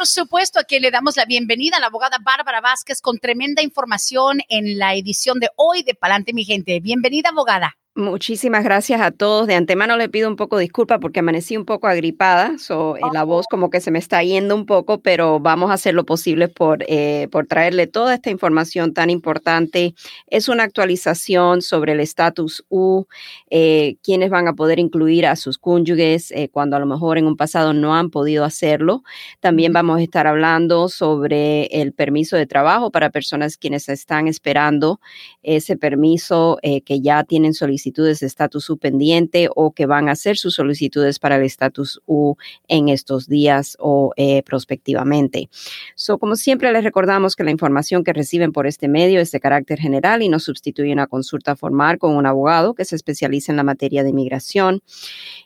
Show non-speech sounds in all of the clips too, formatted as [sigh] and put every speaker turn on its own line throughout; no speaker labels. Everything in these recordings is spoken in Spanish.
Por supuesto, aquí le damos la bienvenida a la abogada Bárbara Vázquez con tremenda información en la edición de hoy de Palante mi gente. Bienvenida, abogada.
Muchísimas gracias a todos. De antemano le pido un poco disculpa porque amanecí un poco agripada, so, eh, la voz como que se me está yendo un poco, pero vamos a hacer lo posible por, eh, por traerle toda esta información tan importante. Es una actualización sobre el estatus U, eh, quienes van a poder incluir a sus cónyuges cuando a lo mejor en un pasado no han podido hacerlo. También vamos a estar hablando sobre el permiso de trabajo para personas quienes están esperando ese permiso que ya tienen solicitado solicitudes de estatus U pendiente o que van a hacer sus solicitudes para el estatus U en estos días o eh, prospectivamente. So, como siempre, les recordamos que la información que reciben por este medio es de carácter general y no sustituye una consulta formal con un abogado que se especializa en la materia de inmigración.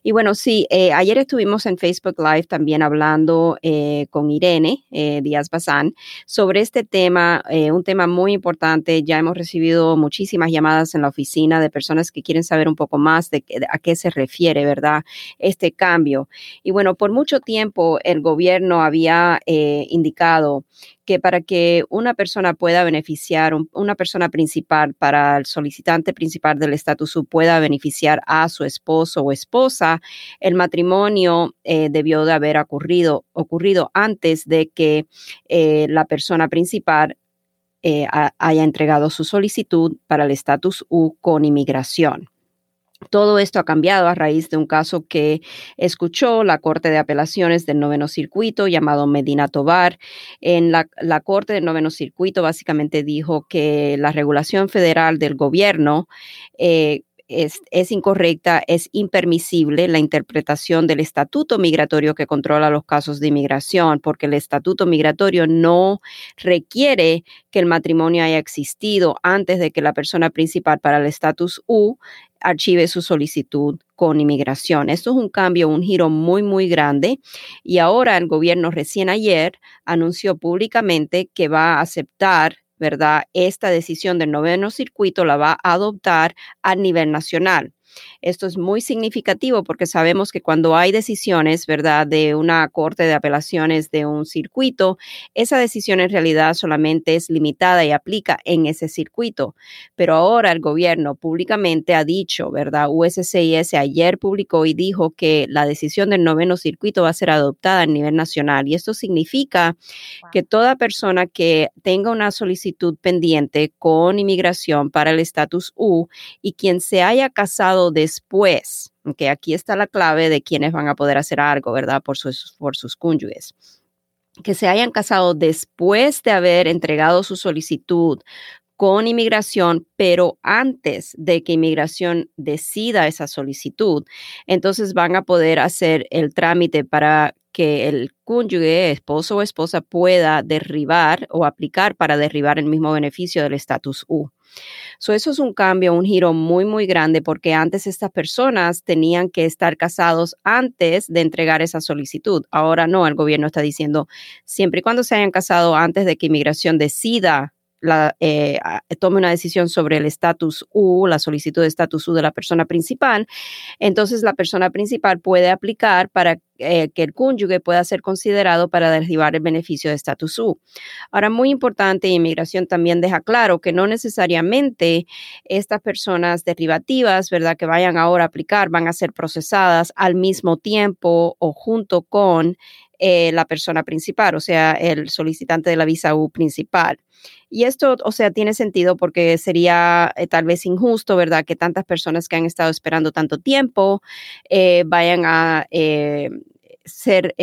Y bueno, sí, eh, ayer estuvimos en Facebook Live también hablando eh, con Irene Díaz Bazán sobre este tema, un tema muy importante. Ya hemos recibido muchísimas llamadas en la oficina de personas que quieren saber un poco más de, a qué se refiere, ¿verdad? Este cambio. Y bueno, por mucho tiempo el gobierno había eh, indicado que para que una persona pueda beneficiar, una persona principal para el solicitante principal del estatus pueda beneficiar a su esposo o esposa, el matrimonio eh, debió de haber ocurrido, antes de que eh, la persona principal eh, haya entregado su solicitud para el estatus U con inmigración. Todo esto ha cambiado a raíz de un caso que escuchó la Corte de Apelaciones del Noveno Circuito llamado Medina Tobar. En la, Corte del Noveno Circuito básicamente dijo que la regulación federal del gobierno eh, es, incorrecta, es impermisible la interpretación del estatuto migratorio que controla los casos de inmigración, porque el estatuto migratorio no requiere que el matrimonio haya existido antes de que la persona principal para el estatus U archive su solicitud con inmigración. Esto es un cambio, un giro muy, muy grande. Y ahora el gobierno recién ayer anunció públicamente que va a aceptar ¿verdad? Esta decisión del noveno circuito la va a adoptar a nivel nacional. Esto es muy significativo porque sabemos que cuando hay decisiones, ¿verdad?, de una corte de apelaciones de un circuito, esa decisión en realidad solamente es limitada y aplica en ese circuito. Pero ahora el gobierno públicamente ha dicho, ¿verdad? USCIS ayer publicó y dijo que la decisión del noveno circuito va a ser adoptada a nivel nacional. Y esto significa que toda persona que tenga una solicitud pendiente con inmigración para el estatus U y quien se haya casado después, que aquí está la clave de quienes van a poder hacer algo, ¿verdad? Por sus, por sus cónyuges que se hayan casado después de haber entregado su solicitud con inmigración, pero antes de que inmigración decida esa solicitud, entonces van a poder hacer el trámite para que el cónyuge, esposo o esposa pueda derribar o aplicar para derribar el mismo beneficio del estatus U. So, eso es un cambio, un giro muy, muy grande porque antes estas personas tenían que estar casados antes de entregar esa solicitud. Ahora no, el gobierno está diciendo, siempre y cuando se hayan casado antes de que inmigración decida la, eh, tome una decisión sobre el estatus U, la solicitud de estatus U de la persona principal, entonces la persona principal puede aplicar para eh, que el cónyuge pueda ser considerado para derribar el beneficio de estatus U. Ahora, muy importante, inmigración también deja claro que no necesariamente estas personas derivativas, ¿verdad?, que vayan ahora a aplicar, van a ser procesadas al mismo tiempo o junto con eh, la persona principal, o sea, el solicitante de la visa U principal. Y esto, o sea, tiene sentido porque sería eh, tal vez injusto, ¿verdad? Que tantas personas que han estado esperando tanto tiempo eh, vayan a ser,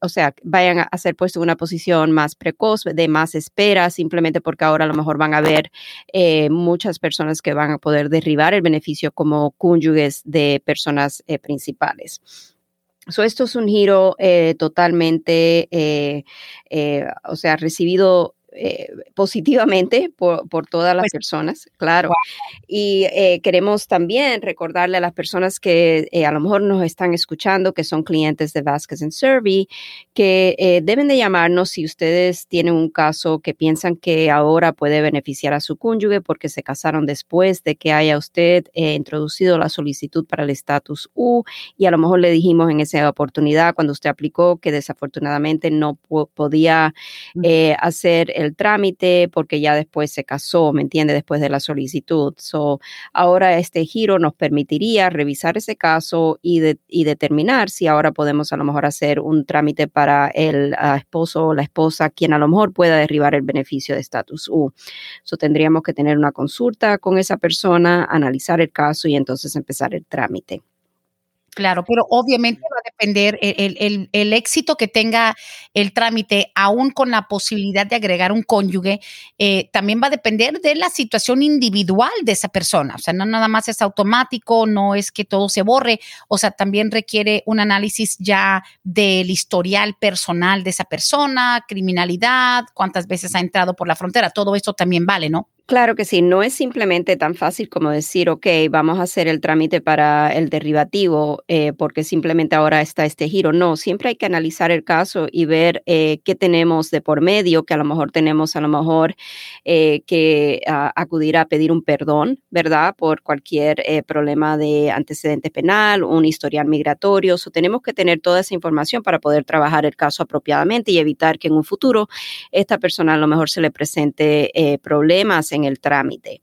o sea, vayan a ser puestos en una posición más precoz, de más espera, simplemente porque ahora a lo mejor van a haber muchas personas que van a poder derribar el beneficio como cónyuges de personas principales. So, esto es un giro eh, totalmente, eh, eh, o sea, recibido eh, positivamente por, por, todas las pues, personas, claro. Y eh, queremos también recordarle a las personas que eh, a lo mejor nos están escuchando, que son clientes de Vasquez and Survey, que deben de llamarnos si ustedes tienen un caso que piensan que ahora puede beneficiar a su cónyuge porque se casaron después de que haya usted introducido la solicitud para el estatus U y a lo mejor le dijimos en esa oportunidad cuando usted aplicó que desafortunadamente no podía hacer el trámite porque ya después se casó, ¿me entiende? Después de la solicitud. So, ahora este giro nos permitiría revisar ese caso y, y determinar si ahora podemos a lo mejor hacer un trámite para el uh, esposo o la esposa, quien a lo mejor pueda derribar el beneficio de estatus U. So, tendríamos que tener una consulta con esa persona, analizar el caso y entonces empezar el trámite.
Claro, pero obviamente va a depender el, éxito que tenga el trámite, aún con la posibilidad de agregar un cónyuge, eh, también va a depender de la situación individual de esa persona. O sea, no nada más es automático, no es que todo se borre, o sea, también requiere un análisis ya del historial personal de esa persona, criminalidad, cuántas veces ha entrado por la frontera, todo esto también vale, ¿no?
Claro que sí, no es simplemente tan fácil como decir, ok, vamos a hacer el trámite para el derivativo eh, porque simplemente ahora está este giro. No, siempre hay que analizar el caso y ver eh, qué tenemos de por medio, que a lo mejor tenemos a lo mejor eh, que ah, acudir a pedir un perdón, ¿verdad? Por cualquier problema de antecedente penal, un historial migratorio. O tenemos que tener toda esa información para poder trabajar el caso apropiadamente y evitar que en un futuro esta persona a lo mejor se le presente problemas en el trámite.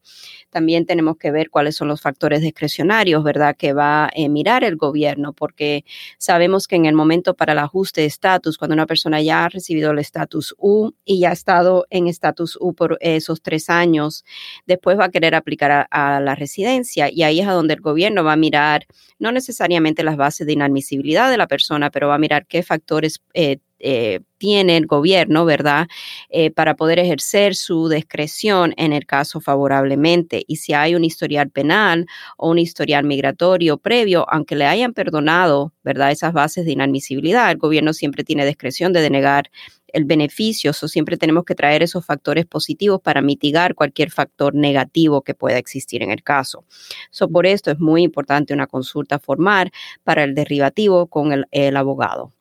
También tenemos que ver cuáles son los factores discrecionarios, ¿verdad?, que va a mirar el gobierno, porque sabemos que en el momento para el ajuste de estatus, cuando una persona ya ha recibido el estatus U y ya ha estado en estatus U por esos tres años, después va a querer aplicar a, la residencia y ahí es a donde el gobierno va a mirar no necesariamente las bases de inadmisibilidad de la persona, pero va a mirar qué factores eh, eh, tiene el gobierno, ¿verdad?, eh, para poder ejercer su discreción en el caso favorablemente. Y si hay un historial penal o un historial migratorio previo, aunque le hayan perdonado, ¿verdad?, esas bases de inadmisibilidad, el gobierno siempre tiene discreción de denegar el beneficio, o siempre tenemos que traer esos factores positivos para mitigar cualquier factor negativo que pueda existir en el caso. So, por esto es muy importante una consulta formal para el derivativo con el abogado.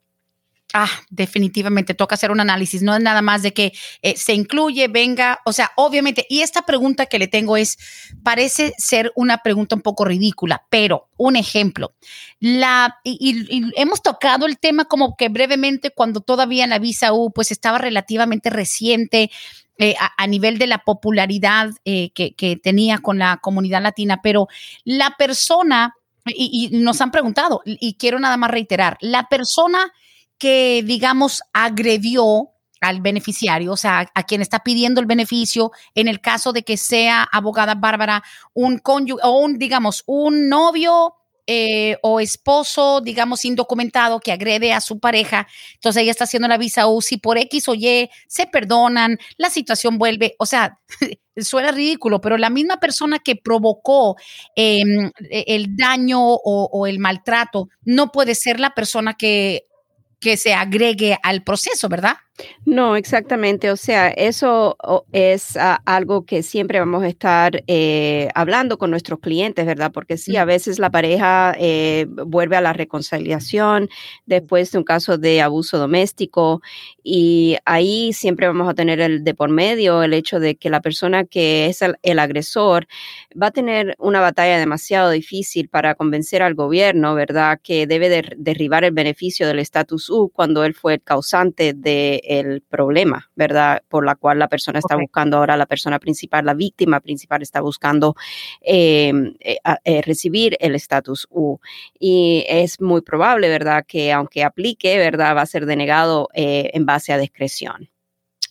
Ah, definitivamente toca hacer un análisis. No es nada más de que eh, se incluye, venga, o sea, obviamente. Y esta pregunta que le tengo es, parece ser una pregunta un poco ridícula, pero un ejemplo. La, y, hemos tocado el tema como que brevemente cuando todavía la visa U pues estaba relativamente reciente. Eh, a, nivel de la popularidad eh, que, tenía con la comunidad latina, pero la persona, y nos han preguntado, y quiero nada más reiterar, la persona que, digamos, agredió al beneficiario, o sea, a quien está pidiendo el beneficio, en el caso de que sea abogada Bárbara, un cónyuge o un, digamos, un novio eh, o esposo, digamos, indocumentado que agrede a su pareja, entonces ella está haciendo la visa UCI por X o Y, se perdonan, la situación vuelve, o sea, [laughs] suena ridículo, pero la misma persona que provocó em, e, el daño o el maltrato no puede ser la persona que que se agregue al proceso, ¿verdad?
No, exactamente. O sea, eso es ah, algo que siempre vamos a estar eh, hablando con nuestros clientes, ¿verdad? Porque sí, a veces la pareja eh, vuelve a la reconciliación después de un caso de abuso doméstico y ahí siempre vamos a tener el de por medio el hecho de que la persona que es el, agresor va a tener una batalla demasiado difícil para convencer al gobierno, ¿verdad? Que debe derribar el beneficio del status U cuando él fue el causante de el problema, ¿verdad? Por la cual la persona está buscando ahora, la persona principal, la víctima principal está buscando em, eh, eh, recibir el estatus U. Y es muy probable, ¿verdad? Que aunque aplique, ¿verdad? Va a ser denegado eh, en base a discreción.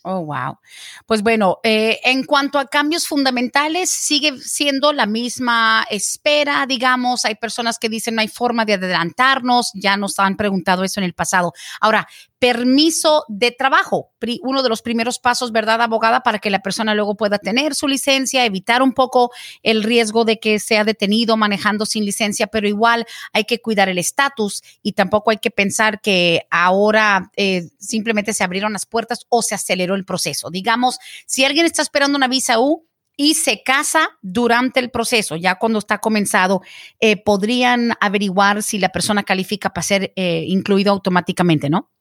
Oh, wow. Pues bueno, eh, en cuanto a cambios fundamentales, sigue siendo la misma espera, digamos. Hay personas que dicen no hay forma de adelantarnos, ya nos han preguntado eso en el pasado. Ahora, permiso de trabajo, uno de los primeros pasos, ¿verdad, abogada? Para que la persona luego pueda tener su licencia, evitar un poco el riesgo de que sea detenido manejando sin licencia, pero igual hay que cuidar el estatus y tampoco hay que pensar que ahora eh, simplemente se abrieron las puertas o se aceleró el proceso. Digamos, si alguien está esperando una visa U, y se casa durante el proceso, ya cuando está comenzado, eh, podrían averiguar si la persona califica para ser eh, incluido automáticamente, ¿no?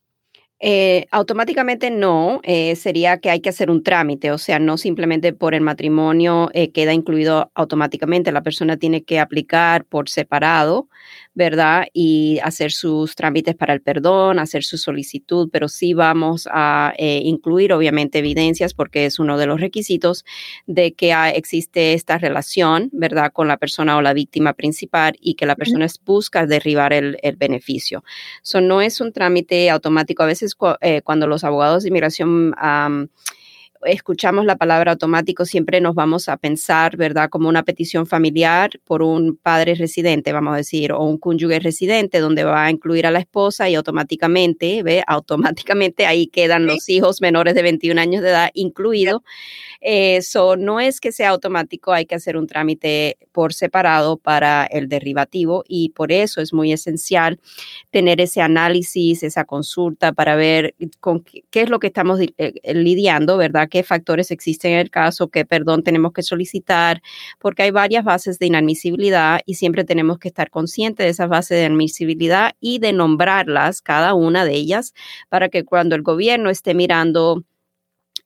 Eh, automáticamente no, sería que hay que hacer un trámite, o sea, no simplemente por el matrimonio queda incluido automáticamente, la persona tiene que aplicar por separado ¿verdad? Y hacer sus trámites para el perdón, hacer su solicitud, pero sí vamos a eh, incluir obviamente evidencias porque es uno de los requisitos de que existe esta relación, ¿verdad? Con la persona o la víctima principal y que la persona busca derribar el, beneficio. Eso no es un trámite automático. A veces eh, cuando los abogados de inmigración escuchamos la palabra automático, siempre nos vamos a pensar, ¿verdad? Como una petición familiar por un padre residente, vamos a decir, o un cónyuge residente, donde va a incluir a la esposa y automáticamente, ¿ve? Automáticamente ahí quedan los hijos menores de 21 años de edad incluidos. Eso no es que sea automático, hay que hacer un trámite por separado para el derivativo y por eso es muy esencial tener ese análisis, esa consulta para ver con qué, es lo que estamos eh, lidiando, ¿verdad? Qué factores existen en el caso, qué perdón tenemos que solicitar, porque hay varias bases de inadmisibilidad y siempre tenemos que estar conscientes de esas bases de admisibilidad y de nombrarlas, cada una de ellas, para que cuando el gobierno esté mirando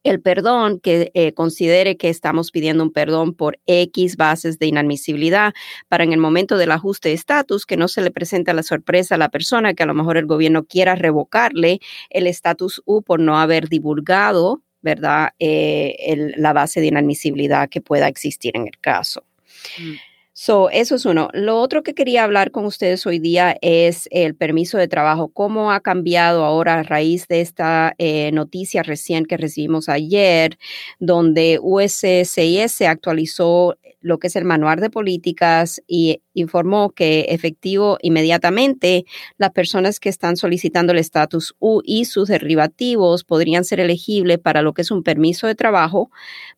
el perdón, que eh, considere que estamos pidiendo un perdón por X bases de inadmisibilidad para en el momento del ajuste de estatus que no se le presente la sorpresa a la persona que a lo mejor el gobierno quiera revocarle el estatus U por no haber divulgado ¿verdad? Eh, la base de inadmisibilidad que pueda existir en el caso. Mm. So, eso es uno. Lo otro que quería hablar con ustedes hoy día es el permiso de trabajo. ¿Cómo ha cambiado ahora a raíz de esta eh, noticia recién que recibimos ayer, donde USCIS actualizó lo que es el manual de políticas y informó que efectivo inmediatamente las personas que están solicitando el estatus U y sus derivativos podrían ser elegibles para lo que es un permiso de trabajo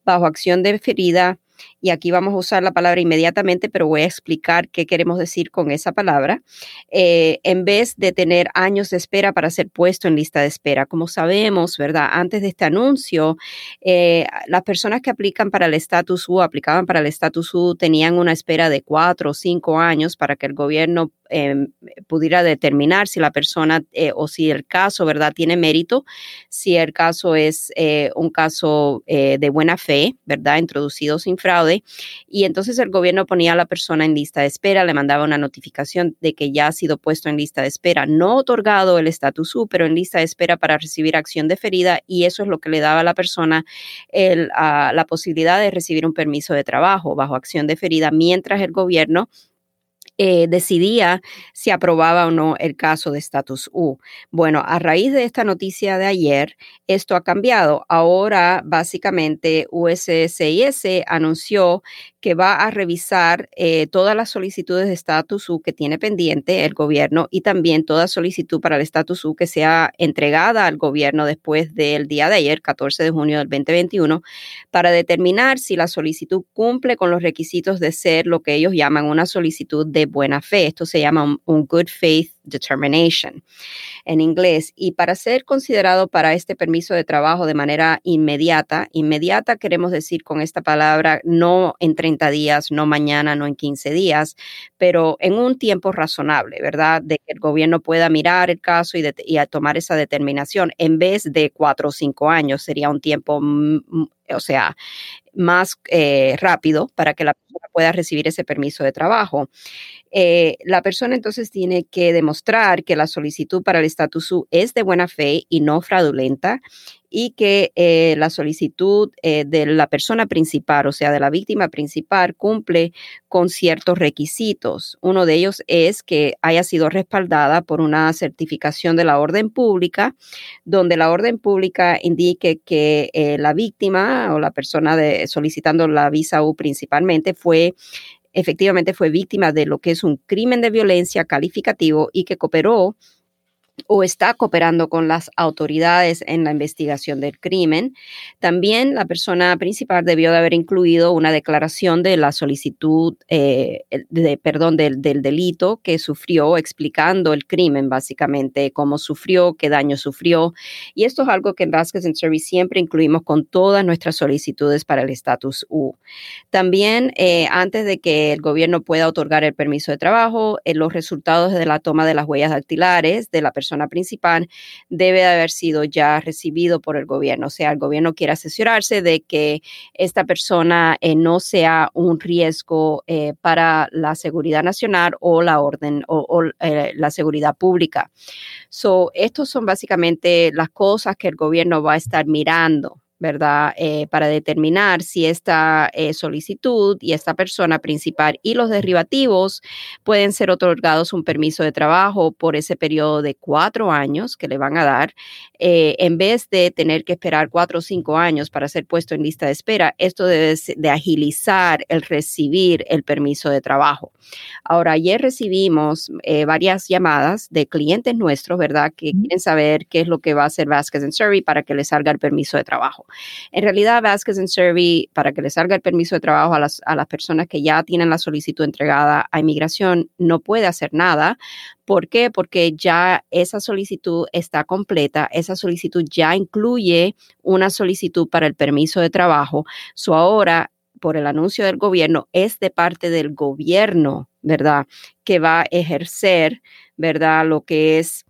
bajo acción deferida y aquí vamos a usar la palabra inmediatamente, pero voy a explicar qué queremos decir con esa palabra, eh, en vez de tener años de espera para ser puesto en lista de espera. Como sabemos, ¿verdad? Antes de este anuncio, eh, las personas que aplican para el estatus U, aplicaban para el estatus U, tenían una espera de cuatro o cinco años para que el gobierno em, pudiera determinar si la persona eh, o si el caso, ¿verdad?, tiene mérito, si el caso es un caso de buena fe, ¿verdad?, introducido sin fraude y entonces el gobierno ponía a la persona en lista de espera, le mandaba una notificación de que ya ha sido puesto en lista de espera, no otorgado el estatus U, pero en lista de espera para recibir acción deferida y eso es lo que le daba a la persona la posibilidad de recibir un permiso de trabajo bajo acción deferida mientras el gobierno eh, decidía si aprobaba o no el caso de estatus U. Bueno, a raíz de esta noticia de ayer, esto ha cambiado. Ahora, básicamente, USCIS anunció que va a revisar eh, todas las solicitudes de estatus U que tiene pendiente el gobierno y también toda solicitud para el estatus U que sea entregada al gobierno después del día de ayer, 14 de junio del 2021, para determinar si la solicitud cumple con los requisitos de ser lo que ellos llaman una solicitud de buena fe. Esto se llama un, good faith determination en inglés. Y para ser considerado para este permiso de trabajo de manera inmediata, inmediata queremos decir con esta palabra no en 30 días, no mañana, no en 15 días, pero en un tiempo razonable, ¿verdad? De que el gobierno pueda mirar el caso y, y tomar esa determinación en vez de cuatro o cinco años. Sería un tiempo, o sea, más eh, rápido para que la persona pueda recibir ese permiso de trabajo. Eh, la persona entonces tiene que demostrar que la solicitud para el estatus U es de buena fe y no fraudulenta y que eh, la solicitud eh, de la persona principal, o sea, de la víctima principal, cumple con ciertos requisitos. Uno de ellos es que haya sido respaldada por una certificación de la orden pública, donde la orden pública indique que eh, la víctima o la persona de, solicitando la visa U principalmente fue efectivamente fue víctima de lo que es un crimen de violencia calificativo y que cooperó o está cooperando con las autoridades en la investigación del crimen. También la persona principal debió de haber incluido una declaración de la solicitud, eh, de, perdón, del, del, delito que sufrió, explicando el crimen, básicamente, cómo sufrió, qué daño sufrió. Y esto es algo que en Vasquez Service siempre incluimos con todas nuestras solicitudes para el estatus U. También, eh, antes de que el gobierno pueda otorgar el permiso de trabajo, eh, los resultados de la toma de las huellas dactilares de la persona principal debe de haber sido ya recibido por el gobierno. O sea, el gobierno quiere asesorarse de que esta persona eh, no sea un riesgo eh, para la seguridad nacional o la orden o, eh, la seguridad pública. So, estos son básicamente las cosas que el gobierno va a estar mirando ¿verdad? Eh, para determinar si esta eh, solicitud y esta persona principal y los derivativos pueden ser otorgados un permiso de trabajo por ese periodo de cuatro años que le van a dar, eh, en vez de tener que esperar cuatro o cinco años para ser puesto en lista de espera. Esto debe de agilizar el recibir el permiso de trabajo. Ahora, ayer recibimos varias llamadas de clientes nuestros, ¿verdad? Que quieren saber qué es lo que va a hacer Vasquez Survey para que les salga el permiso de trabajo. En realidad, Vasquez and Survey, para que le salga el permiso de trabajo a las, a las personas que ya tienen la solicitud entregada a inmigración, no puede hacer nada. ¿Por qué? Porque ya esa solicitud está completa, esa solicitud ya incluye una solicitud para el permiso de trabajo. So ahora, por el anuncio del gobierno, es de parte del gobierno, ¿verdad? Que va a ejercer, ¿verdad? Lo que es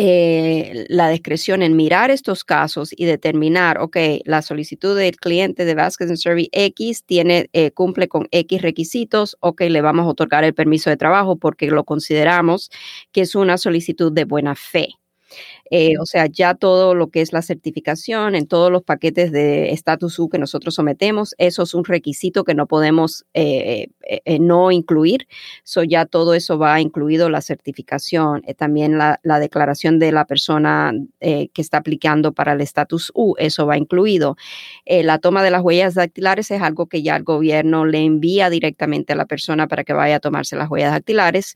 eh, la discreción en mirar estos casos y determinar, ok, la solicitud del cliente de Vasquez Survey X tiene, eh, cumple con X requisitos, ok, le vamos a otorgar el permiso de trabajo porque lo consideramos que es una solicitud de buena fe. Eh, o sea, ya todo lo que es la certificación en todos los paquetes de status U que nosotros sometemos, eso es un requisito que no podemos eh, eh, no incluir. So ya todo eso va incluido la certificación, también la, la, declaración de la persona que está aplicando para el status U, eso va incluido. la toma de las huellas dactilares es algo que ya el gobierno le envía directamente a la persona para que vaya a tomarse las huellas dactilares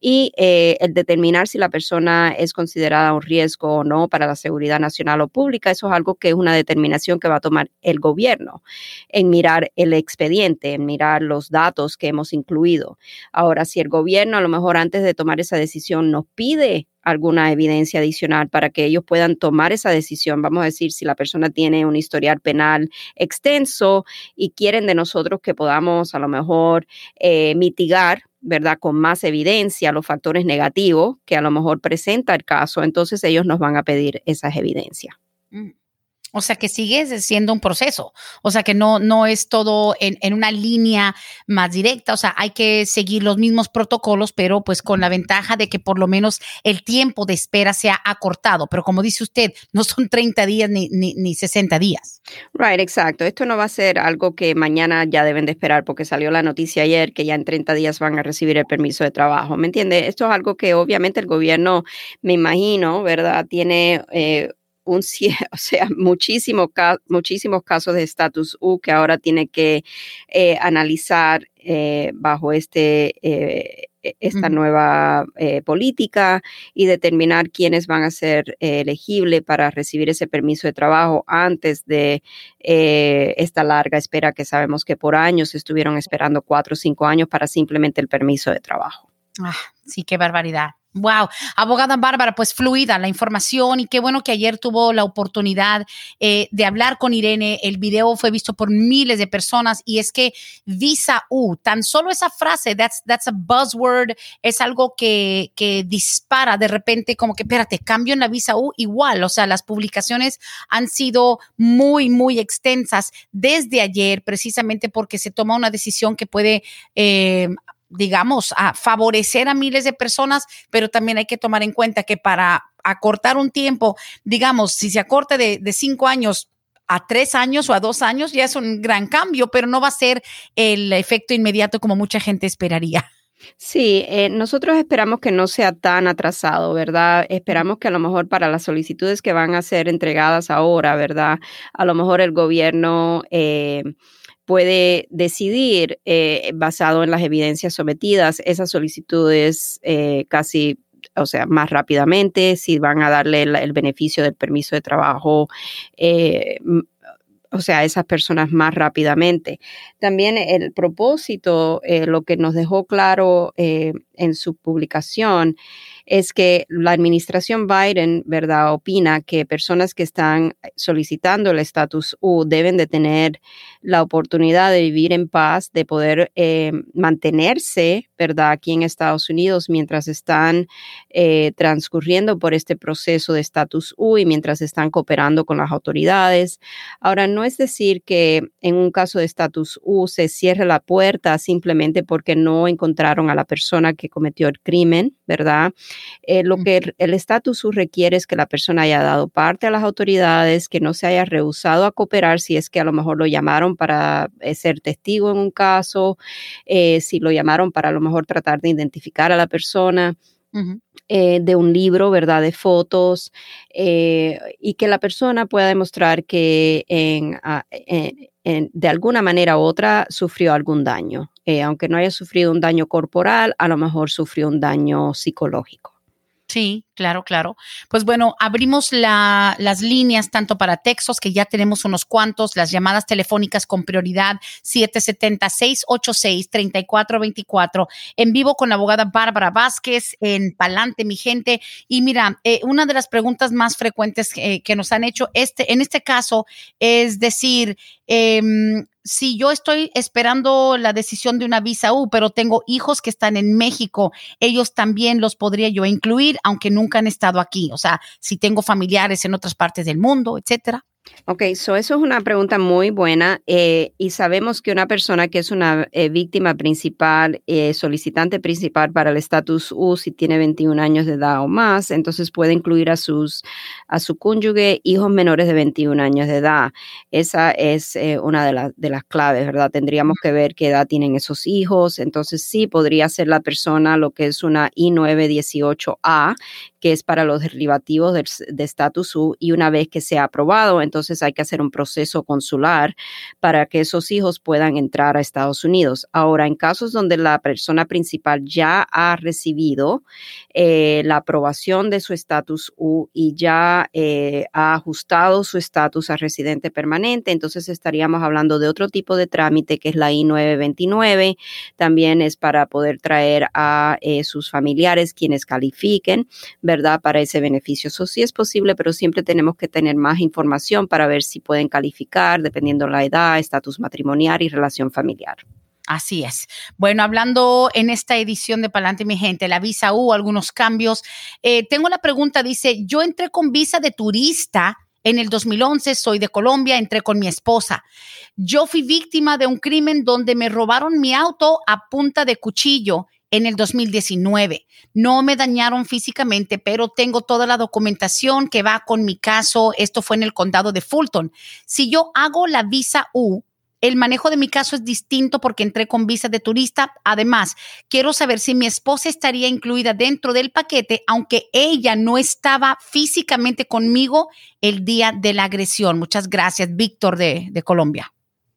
y el determinar si la persona es considerada un riesgo o no para la seguridad nacional o pública. Eso es algo que es una determinación que va a tomar el gobierno en mirar el expediente, en mirar los datos que hemos incluido. Ahora, si el gobierno a lo mejor antes de tomar esa decisión nos pide alguna evidencia adicional para que ellos puedan tomar esa decisión. Vamos a decir, si la persona tiene un historial penal extenso y quieren de nosotros que podamos a lo mejor eh, mitigar ¿verdad? Con más evidencia los factores negativos que a lo mejor presenta el caso, entonces ellos nos van a pedir esas evidencias. Mm.
O sea que sigue siendo un proceso. O sea que no, no es todo en, en, una línea más directa. O sea, hay que seguir los mismos protocolos, pero pues con la ventaja de que por lo menos el tiempo de espera sea acortado. Pero como dice usted, no son 30 días ni, ni, ni 60 días.
Right, exacto. Esto no va a ser algo que mañana ya deben de esperar porque salió la noticia ayer que ya en 30 días van a recibir el permiso de trabajo. ¿Me entiende? Esto es algo que obviamente el gobierno, me imagino, ¿verdad? Tiene... Eh, un, [laughs] o sea, muchísimo, muchísimos casos de status U que ahora tiene que eh, analizar eh, bajo este, eh, e, esta nueva política y determinar quiénes van a ser elegibles para recibir ese permiso de trabajo antes de esta larga espera que sabemos que por años estuvieron esperando cuatro o cinco años para simplemente el permiso de trabajo.
Ah, sí, qué barbaridad. Wow, abogada Bárbara, pues fluida la información y qué bueno que ayer tuvo la oportunidad eh, de hablar con Irene. El video fue visto por miles de personas y es que Visa U, tan solo esa frase, that's, that's a buzzword, es algo que, que dispara de repente como que, espérate, cambio en la Visa U igual. O sea, las publicaciones han sido muy, muy extensas desde ayer precisamente porque se toma una decisión que puede... Eh, digamos, a favorecer a miles de personas, pero también hay que tomar en cuenta que para acortar un tiempo, digamos, si se acorta de, cinco años a tres años o a dos años, ya es un gran cambio, pero no va a ser el efecto inmediato como mucha gente esperaría.
Sí, eh, nosotros esperamos que no sea tan atrasado, ¿verdad? Esperamos que a lo mejor para las solicitudes que van a ser entregadas ahora, ¿verdad? A lo mejor el gobierno eh, puede decidir, eh, basado en las evidencias sometidas, esas solicitudes casi o sea, más rápidamente, si van a darle el, beneficio del permiso de trabajo o sea, a esas personas más rápidamente. También el propósito, eh, lo que nos dejó claro eh, en su publicación, es que la administración Biden, ¿verdad?, opina que personas que están solicitando el estatus U deben de tener la oportunidad de vivir en paz, de poder eh, mantenerse, ¿verdad?, aquí en Estados Unidos mientras están eh, transcurriendo por este proceso de estatus U y mientras están cooperando con las autoridades. Ahora, no es decir que en un caso de estatus U se cierre la puerta simplemente porque no encontraron a la persona que cometió el crimen, ¿verdad? Eh, lo que el estatus requiere es que la persona haya dado parte a las autoridades, que no se haya rehusado a cooperar si es que a lo mejor lo llamaron para eh, ser testigo en un caso, eh, si lo llamaron para a lo mejor tratar de identificar a la persona. De un libro, ¿verdad? De fotos, y que la persona pueda demostrar que ah, de alguna manera u otra sufrió algún daño. aunque no haya sufrido un daño corporal, a lo mejor sufrió un daño psicológico.
Sí, claro, claro. Pues bueno, abrimos las líneas tanto para textos, que ya tenemos unos cuantos, las llamadas telefónicas con prioridad 770-686-3424, en vivo con la abogada Bárbara Vázquez, en Palante, mi gente. Y mira, eh, una de las preguntas más frecuentes que, que nos han hecho este, en este caso es decir, eh, si yo estoy esperando la decisión de una visa U, pero tengo hijos que están en México, ellos también los podría yo incluir, aunque nunca han estado aquí. O sea, si tengo familiares en otras partes del mundo, etcétera.
Ok, so eso es una pregunta muy buena eh, y sabemos que una persona que es una eh, víctima principal, eh, solicitante principal para el estatus U, si tiene 21 años de edad o más, entonces puede incluir a sus a su cónyuge hijos menores de 21 años de edad. Esa es una de, de las claves, ¿verdad? Tendríamos que ver qué edad tienen esos hijos. Entonces sí podría ser la persona lo que es una I-918A, que es para los derivativos de estatus U y una vez que sea aprobado, entonces hay que hacer un proceso consular para que esos hijos puedan entrar a Estados Unidos. Ahora, en casos donde la persona principal ya ha recibido eh, la aprobación de su estatus U y ya eh, ha ajustado su estatus a residente permanente, entonces estaríamos hablando de otro tipo de trámite que es la I-929. También es para poder traer a eh, sus familiares quienes califiquen. ¿verdad? Para ese beneficio. Eso sí es posible, pero siempre tenemos que tener más información para ver si pueden calificar, dependiendo la edad, estatus matrimonial y relación familiar.
Así es. Bueno, hablando en esta edición de Palante, mi gente, la visa U, algunos cambios. Eh, tengo la pregunta, dice, yo entré con visa de turista en el 2011, soy de Colombia, entré con mi esposa. Yo fui víctima de un crimen donde me robaron mi auto a punta de cuchillo en el 2019. No me dañaron físicamente, pero tengo toda la documentación que va con mi caso. Esto fue en el condado de Fulton. Si yo hago la visa U, el manejo de mi caso es distinto porque entré con visa de turista. Además, quiero saber si mi esposa estaría incluida dentro del paquete, aunque ella no estaba físicamente conmigo el día de la agresión. Muchas gracias, Víctor de, de Colombia.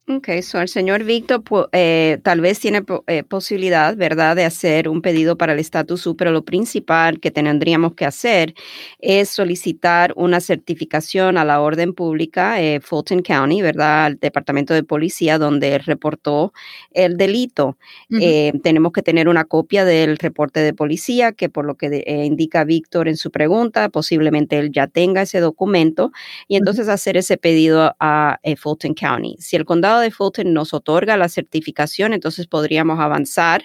Ok, so el señor Víctor eh, tal vez tiene eh, posibilidad, ¿verdad?, de hacer un pedido para el estatus U, pero lo principal que tendríamos que hacer es solicitar una certificación a la orden pública, eh, Fulton County, ¿verdad?, al Departamento de Policía, donde reportó el delito. tenemos que tener una copia del reporte de policía, que por lo que indica Víctor en su pregunta, posiblemente él ya tenga ese documento, y entonces hacer ese pedido a Fulton County. Si el condado de Fulton nos otorga la certificación, entonces podríamos avanzar,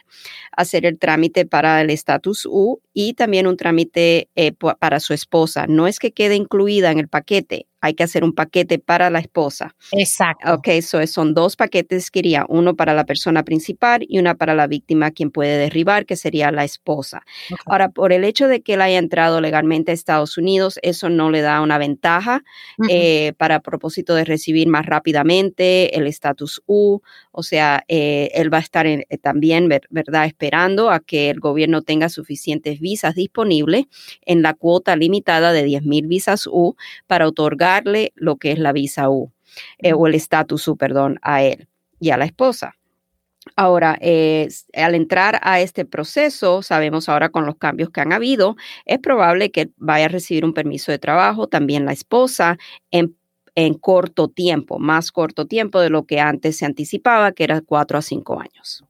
hacer el trámite para el estatus U y también un trámite eh, para su esposa. No es que quede incluida en el paquete, hay que hacer un paquete para la esposa.
Exacto.
Ok, so son dos paquetes que iría, uno para la persona principal y una para la víctima quien puede derribar, que sería la esposa. Ahora, por el hecho de que él haya entrado legalmente a Estados Unidos, eso no le da una ventaja eh, para propósito de recibir más rápidamente el estatus U, o sea, eh, él va a estar eh, también, ¿verdad?, esperando a que el gobierno tenga suficientes visas disponibles en la cuota limitada de 10.000 visas U para otorgarle lo que es la visa U eh, o el estatus U, perdón, a él y a la esposa. Ahora, al entrar a este proceso, sabemos ahora con los cambios que han habido, es probable que vaya a recibir un permiso de trabajo, también la esposa, en, en corto tiempo, más corto tiempo de lo que antes se anticipaba, que era cuatro a cinco años.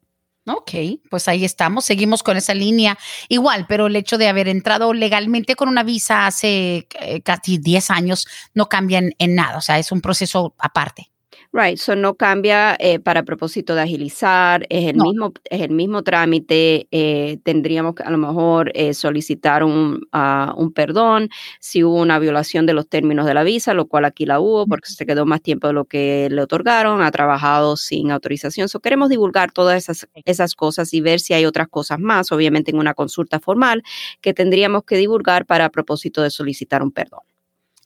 Ok, pues ahí estamos, seguimos con esa línea igual, pero el hecho de haber entrado legalmente con una visa hace eh, casi 10 años no cambia en nada, o sea, es un proceso aparte.
Right, so no cambia eh, para propósito de agilizar, es el, mismo, es el mismo trámite, eh, tendríamos que a lo mejor eh, solicitar un, uh, un, perdón si hubo una violación de los términos de la visa, lo cual aquí la hubo porque se quedó más tiempo de lo que le otorgaron, ha trabajado sin autorización. So queremos divulgar todas esas, esas cosas y ver si hay otras cosas más, obviamente en una consulta formal, que tendríamos que divulgar para propósito de solicitar un perdón.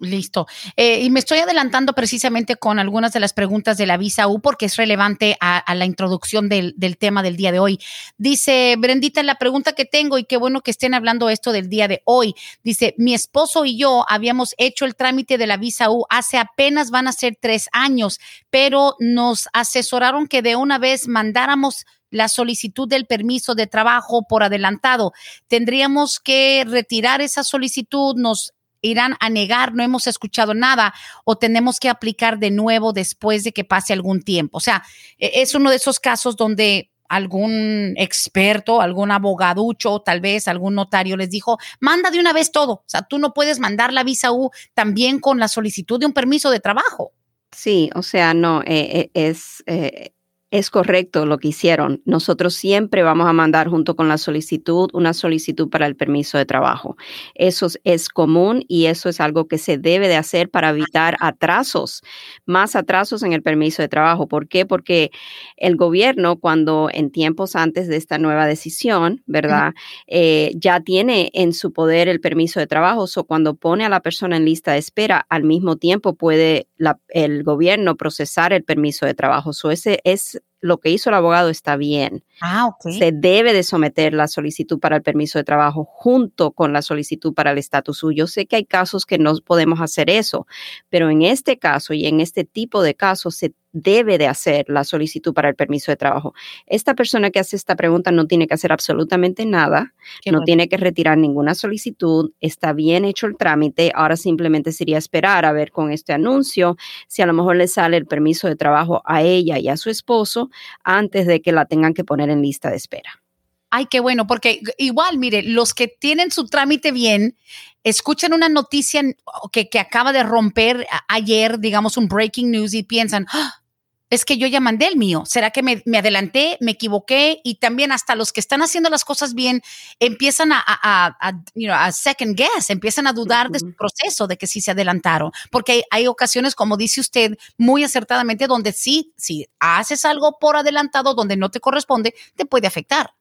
Listo. Eh, y me estoy adelantando precisamente con algunas de las preguntas de la visa U porque es relevante a, la introducción del, tema del día de hoy. Dice Brendita, la pregunta que tengo y qué bueno que estén hablando esto del día de hoy. Dice, mi esposo y yo habíamos hecho el trámite de la visa U hace apenas van a ser tres años, pero nos asesoraron que de una vez mandáramos la solicitud del permiso de trabajo por adelantado. Tendríamos que retirar esa solicitud, nos irán a negar, no hemos escuchado nada o tenemos que aplicar de nuevo después de que pase algún tiempo. O sea, e, es uno de esos casos donde algún experto, algún abogaducho, tal vez algún notario les dijo, manda de una vez todo. O sea, tú no puedes mandar la visa U también con la solicitud de un permiso de trabajo.
Sí, o sea, no, eh, eh, es, eh, es correcto lo que hicieron. Nosotros siempre vamos a mandar junto con la solicitud una solicitud para el permiso de trabajo. Eso es común y eso es algo que se debe de hacer para evitar atrasos, más atrasos en el permiso de trabajo. ¿Por qué? Porque el gobierno, cuando en tiempos antes de esta nueva decisión, ¿verdad? Eh, ya tiene en su poder el permiso de trabajo. O cuando pone a la persona en lista de espera, al mismo tiempo puede el gobierno procesar el permiso de trabajo. So ese es lo que hizo el abogado está bien.
Ah,
Se debe de someter la solicitud para el permiso de trabajo junto con la solicitud para el estatus suyo. Sé que hay casos que no podemos hacer eso, pero en este caso y en este tipo de casos se debe de hacer la solicitud para el permiso de trabajo. Esta persona que hace esta pregunta no tiene que hacer absolutamente nada, no tiene que retirar ninguna solicitud, está bien hecho el trámite, ahora simplemente sería esperar a ver con este anuncio si a lo mejor le sale el permiso de trabajo a ella y a su esposo antes de que la tengan que poner en lista de espera.
Ay, qué bueno, porque igual, mire, los que tienen su trámite bien, escuchan una noticia que, que acaba de romper ayer, digamos, un breaking news y piensan, ¡Ah! Es que yo ya mandé el mío. ¿Será que me, adelanté, me equivoqué? Y también hasta los que están haciendo las cosas bien empiezan a, a, second guess, empiezan a dudar de su proceso, de que sí se adelantaron. Porque hay, ocasiones, como dice usted muy acertadamente, donde sí, si haces algo por adelantado, donde no te corresponde, te puede afectar.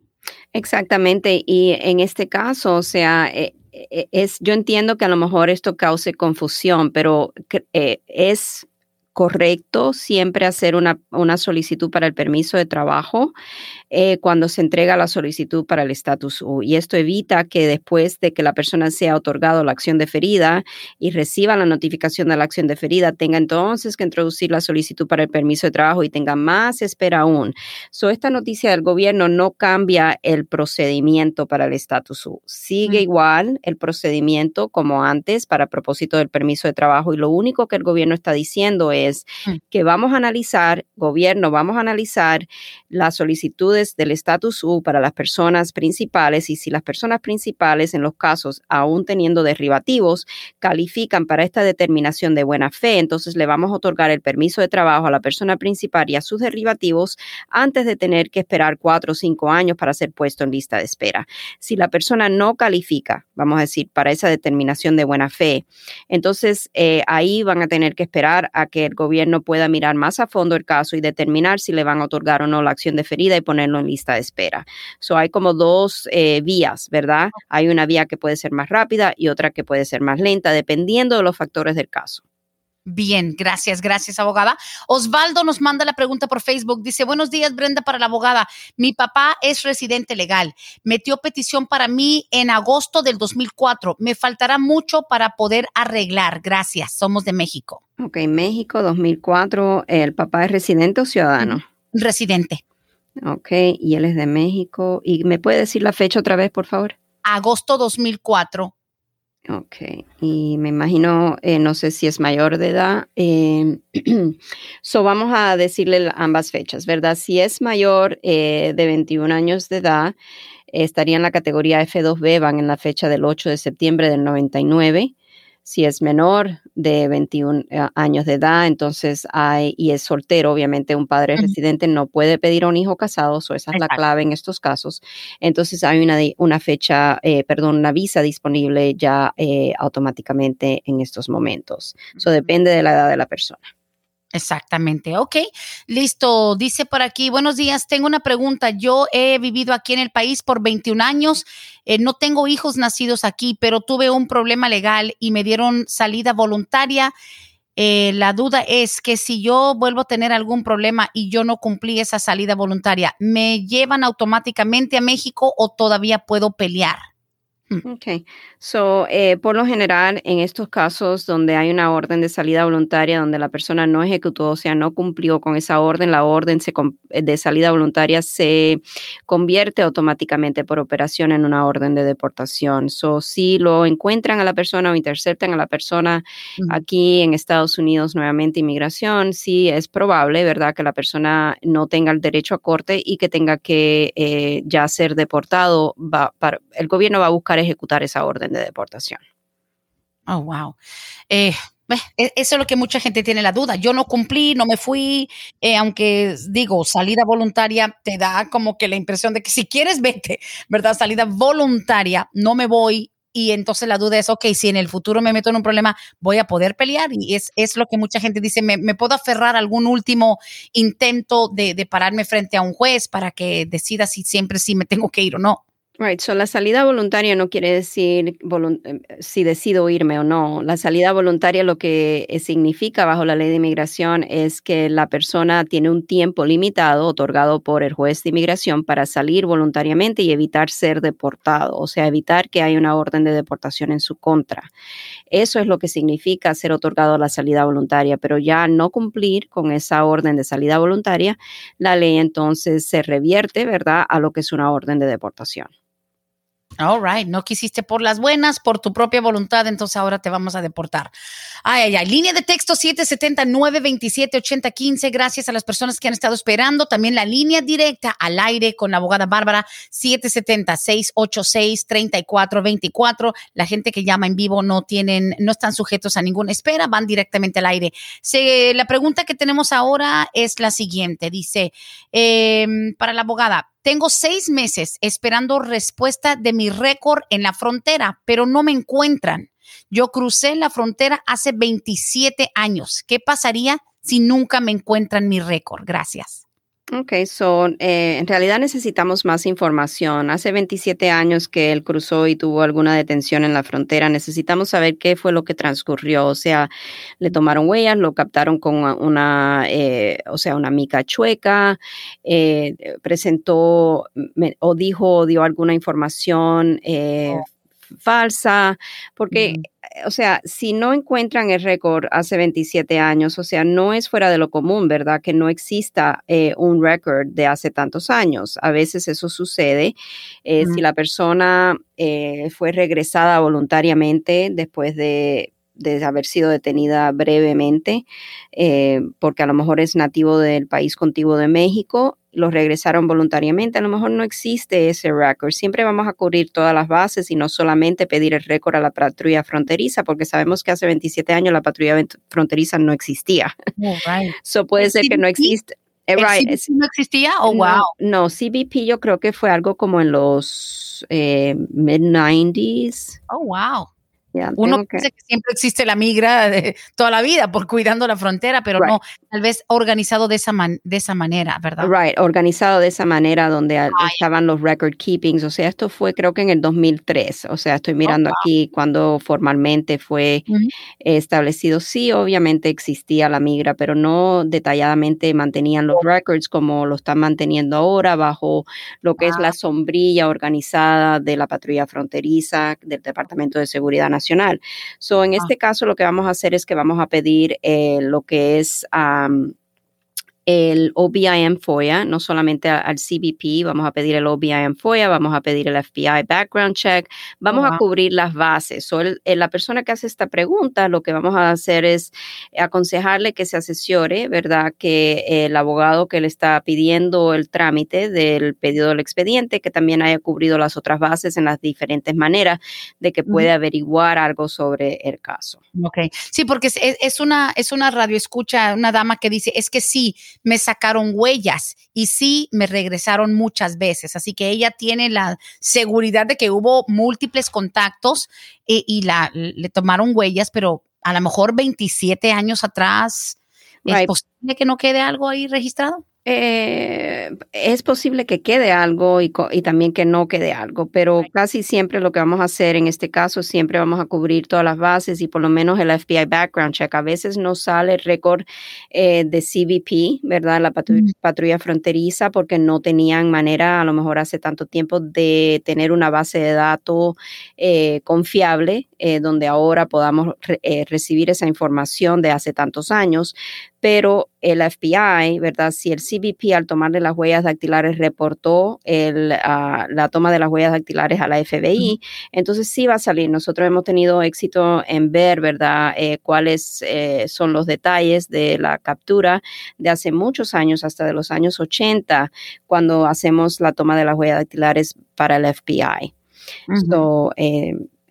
Exactamente. Y en este caso, o sea, eh, eh, es, yo entiendo que a lo mejor esto cause confusión, pero eh, es correcto siempre hacer una, una, solicitud para el permiso de trabajo eh, cuando se entrega la solicitud para el estatus U. Y esto evita que después de que la persona sea otorgado la acción deferida y reciba la notificación de la acción deferida, tenga entonces que introducir la solicitud para el permiso de trabajo y tenga más espera aún. So, esta noticia del gobierno no cambia el procedimiento para el estatus U. Sigue igual el procedimiento como antes para propósito del permiso de trabajo y lo único que el gobierno está diciendo es es
Mm.
que vamos a analizar, gobierno, vamos a analizar las solicitudes del estatus U para las personas principales y si las personas principales en los casos, aún teniendo derivativos, califican para esta determinación de buena fe, entonces le vamos a otorgar el permiso de trabajo a la persona principal y a sus derivativos antes de tener que esperar cuatro o cinco años para ser puesto en lista de espera. Si la persona no califica, vamos a decir, para esa determinación de buena fe, entonces eh, ahí van a tener que esperar a que el gobierno pueda mirar más a fondo el caso y determinar si le van a otorgar o no la acción deferida y ponerlo en lista de espera. So hay como dos eh, vías, ¿verdad? Hay una vía que puede ser más rápida y otra que puede ser más lenta, dependiendo de los factores del caso.
Bien, gracias, gracias, abogada. Osvaldo nos manda la pregunta por Facebook. Dice, buenos días, Brenda, para la abogada. Mi papá es residente legal. Metió petición para mí en agosto del 2004. Me faltará mucho para poder arreglar. Gracias. Somos de México.
Ok, México 2004, ¿el papá es residente o ciudadano?
Residente.
Ok, y él es de México. ¿Y me puede decir la fecha otra vez, por favor?
Agosto 2004.
Ok, y me imagino, eh, no sé si es mayor de edad. Eh, [clears throat] so vamos a decirle ambas fechas, ¿verdad? Si es mayor eh, de 21 años de edad, estaría en la categoría F2B, van en la fecha del 8 de septiembre del 99. Si es menor de 21 años de edad, entonces hay, y es soltero, obviamente un padre residente no puede pedir a un hijo casado, so esa es la clave en estos casos. Entonces hay una, una fecha, eh, perdón, una visa disponible ya eh, automáticamente en estos momentos. Eso depende de la edad de la persona.
Exactamente, ok. Listo, dice por aquí, buenos días, tengo una pregunta. Yo he vivido aquí en el país por 21 años, eh, no tengo hijos nacidos aquí, pero tuve un problema legal y me dieron salida voluntaria. Eh, la duda es que si yo vuelvo a tener algún problema y yo no cumplí esa salida voluntaria, ¿me llevan automáticamente a México o todavía puedo pelear?
Ok, so eh, por lo general en estos casos donde hay una orden de salida voluntaria, donde la persona no ejecutó, o sea, no cumplió con esa orden, la orden se com- de salida voluntaria se convierte automáticamente por operación en una orden de deportación. So, si lo encuentran a la persona o interceptan a la persona aquí en Estados Unidos, nuevamente inmigración, sí es probable, ¿verdad?, que la persona no tenga el derecho a corte y que tenga que eh, ya ser deportado. Va, para, el gobierno va a buscar ejecutar esa orden de deportación.
Oh, wow. Eh, e- eso es lo que mucha gente tiene la duda. Yo no cumplí, no me fui, eh, aunque digo, salida voluntaria te da como que la impresión de que si quieres, vete, ¿verdad? Salida voluntaria, no me voy. Y entonces la duda es, ok, si en el futuro me meto en un problema, voy a poder pelear. Y es, es lo que mucha gente dice, me, puedo aferrar algún último intento de, de pararme frente a un juez para que decida si siempre sí me tengo que ir o no.
Right, so la salida voluntaria no quiere decir eh, si decido irme o no. La salida voluntaria lo que eh, significa bajo la ley de inmigración es que la persona tiene un tiempo limitado otorgado por el juez de inmigración para salir voluntariamente y evitar ser deportado, o sea, evitar que haya una orden de deportación en su contra. Eso es lo que significa ser otorgado la salida voluntaria, pero ya no cumplir con esa orden de salida voluntaria, la ley entonces se revierte, ¿verdad?, a lo que es una orden de deportación.
All right, no quisiste por las buenas, por tu propia voluntad, entonces ahora te vamos a deportar. Ay, ay, ay. Línea de texto 779-27-8015. Gracias a las personas que han estado esperando. También la línea directa al aire con la abogada Bárbara 770-686-3424. La gente que llama en vivo no tienen, no están sujetos a ninguna espera, van directamente al aire. La pregunta que tenemos ahora es la siguiente. Dice, eh, para la abogada, tengo seis meses esperando respuesta de mi récord en la frontera, pero no me encuentran. Yo crucé la frontera hace 27 años. ¿Qué pasaría si nunca me encuentran mi récord? Gracias.
Ok, so, eh, en realidad necesitamos más información. Hace 27 años que él cruzó y tuvo alguna detención en la frontera. Necesitamos saber qué fue lo que transcurrió. O sea, le tomaron huellas, lo captaron con una, eh, o sea, una mica chueca, eh, presentó me- o dijo o dio alguna información eh, falsa, porque
Mm.
o sea, si no encuentran el récord hace 27 años, o sea, no es fuera de lo común, ¿verdad? Que no exista eh, un récord de hace tantos años. A veces eso sucede. eh, Si
Mm.
la persona eh, fue regresada voluntariamente después de de haber sido detenida brevemente, eh, porque a lo mejor es nativo del país contiguo de México, lo regresaron voluntariamente, a lo mejor no existe ese récord. Siempre vamos a cubrir todas las bases y no solamente pedir el récord a la patrulla fronteriza, porque sabemos que hace 27 años la patrulla fronteriza no existía. Eso [laughs] puede ser que no existe.
Eh, no existía? Oh, wow.
No, CBP yo creo que fue algo como en los eh, mid-90s.
Oh, wow. Uno piensa que... siempre existe la migra de toda la vida por cuidando la frontera, pero no, tal vez organizado de esa, de esa manera, ¿verdad?
Right, organizado de esa manera donde estaban los record keepings. O sea, esto fue creo que en el 2003. O sea, estoy mirando oh, aquí cuando formalmente fue establecido. Sí, obviamente existía la migra, pero no detalladamente mantenían los records como lo están manteniendo ahora bajo lo que es la sombrilla organizada de la patrulla fronteriza del Departamento de Seguridad Nacional So, en este caso, lo que vamos a hacer es que vamos a pedir eh, lo que es el OBIM FOIA, no solamente al CBP, vamos a pedir el OBIM FOIA, vamos a pedir el FBI background check, vamos a cubrir las bases. So, la persona que hace esta pregunta, lo que vamos a hacer es aconsejarle que se asesore, ¿verdad? Que el abogado que le está pidiendo el trámite del pedido del expediente, que también haya cubrido las otras bases en las diferentes maneras de que puede averiguar algo sobre el caso.
Ok, sí, porque es, es una, es una radio escucha, una dama que dice, es que sí, me sacaron huellas y sí me regresaron muchas veces. Así que ella tiene la seguridad de que hubo múltiples contactos eh, y, la, le tomaron huellas, pero a lo mejor 27 años atrás, ¿es posible que no quede algo ahí registrado?
Eh, es posible que quede algo y, también que no quede algo, pero casi siempre lo que vamos a hacer en este caso, siempre vamos a cubrir todas las bases y por lo menos el FBI background check. A veces no sale el récord eh, de CBP, ¿verdad? La patrulla, fronteriza, porque no tenían manera, a lo mejor hace tanto tiempo, de tener una base de datos eh, confiable, donde ahora podamos recibir esa información de hace tantos años pero el FBI, ¿verdad? Si el CBP al tomarle las huellas dactilares reportó el, ah, la toma de las huellas dactilares a la FBI, entonces sí va a salir. Nosotros hemos tenido éxito en ver, ¿verdad?, eh, cuáles eh, son los detalles de la captura de hace muchos años, hasta de los años 80, cuando hacemos la toma de las huellas dactilares para el FBI.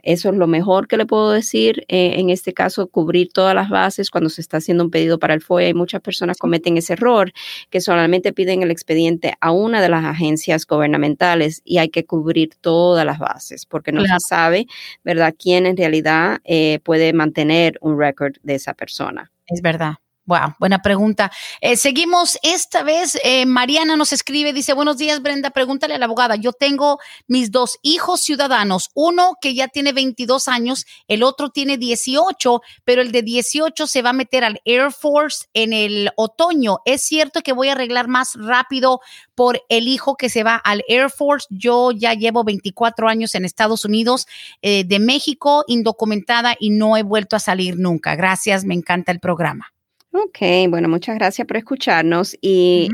Eso es lo mejor que le puedo decir. Eh, en este caso, cubrir todas las bases cuando se está haciendo un pedido para el FOIA. Y muchas personas cometen ese error, que solamente piden el expediente a una de las agencias gubernamentales y hay que cubrir todas las bases, porque no se sabe, ¿verdad?, quién en realidad eh, puede mantener un récord de esa persona.
Es verdad. Wow, buena pregunta. Eh, seguimos esta vez. Eh, Mariana nos escribe, dice, buenos días Brenda, pregúntale a la abogada. Yo tengo mis dos hijos ciudadanos, uno que ya tiene 22 años, el otro tiene 18, pero el de 18 se va a meter al Air Force en el otoño. ¿Es cierto que voy a arreglar más rápido por el hijo que se va al Air Force? Yo ya llevo 24 años en Estados Unidos, eh, de México, indocumentada y no he vuelto a salir nunca. Gracias, me encanta el programa.
Ok, bueno, muchas gracias por escucharnos y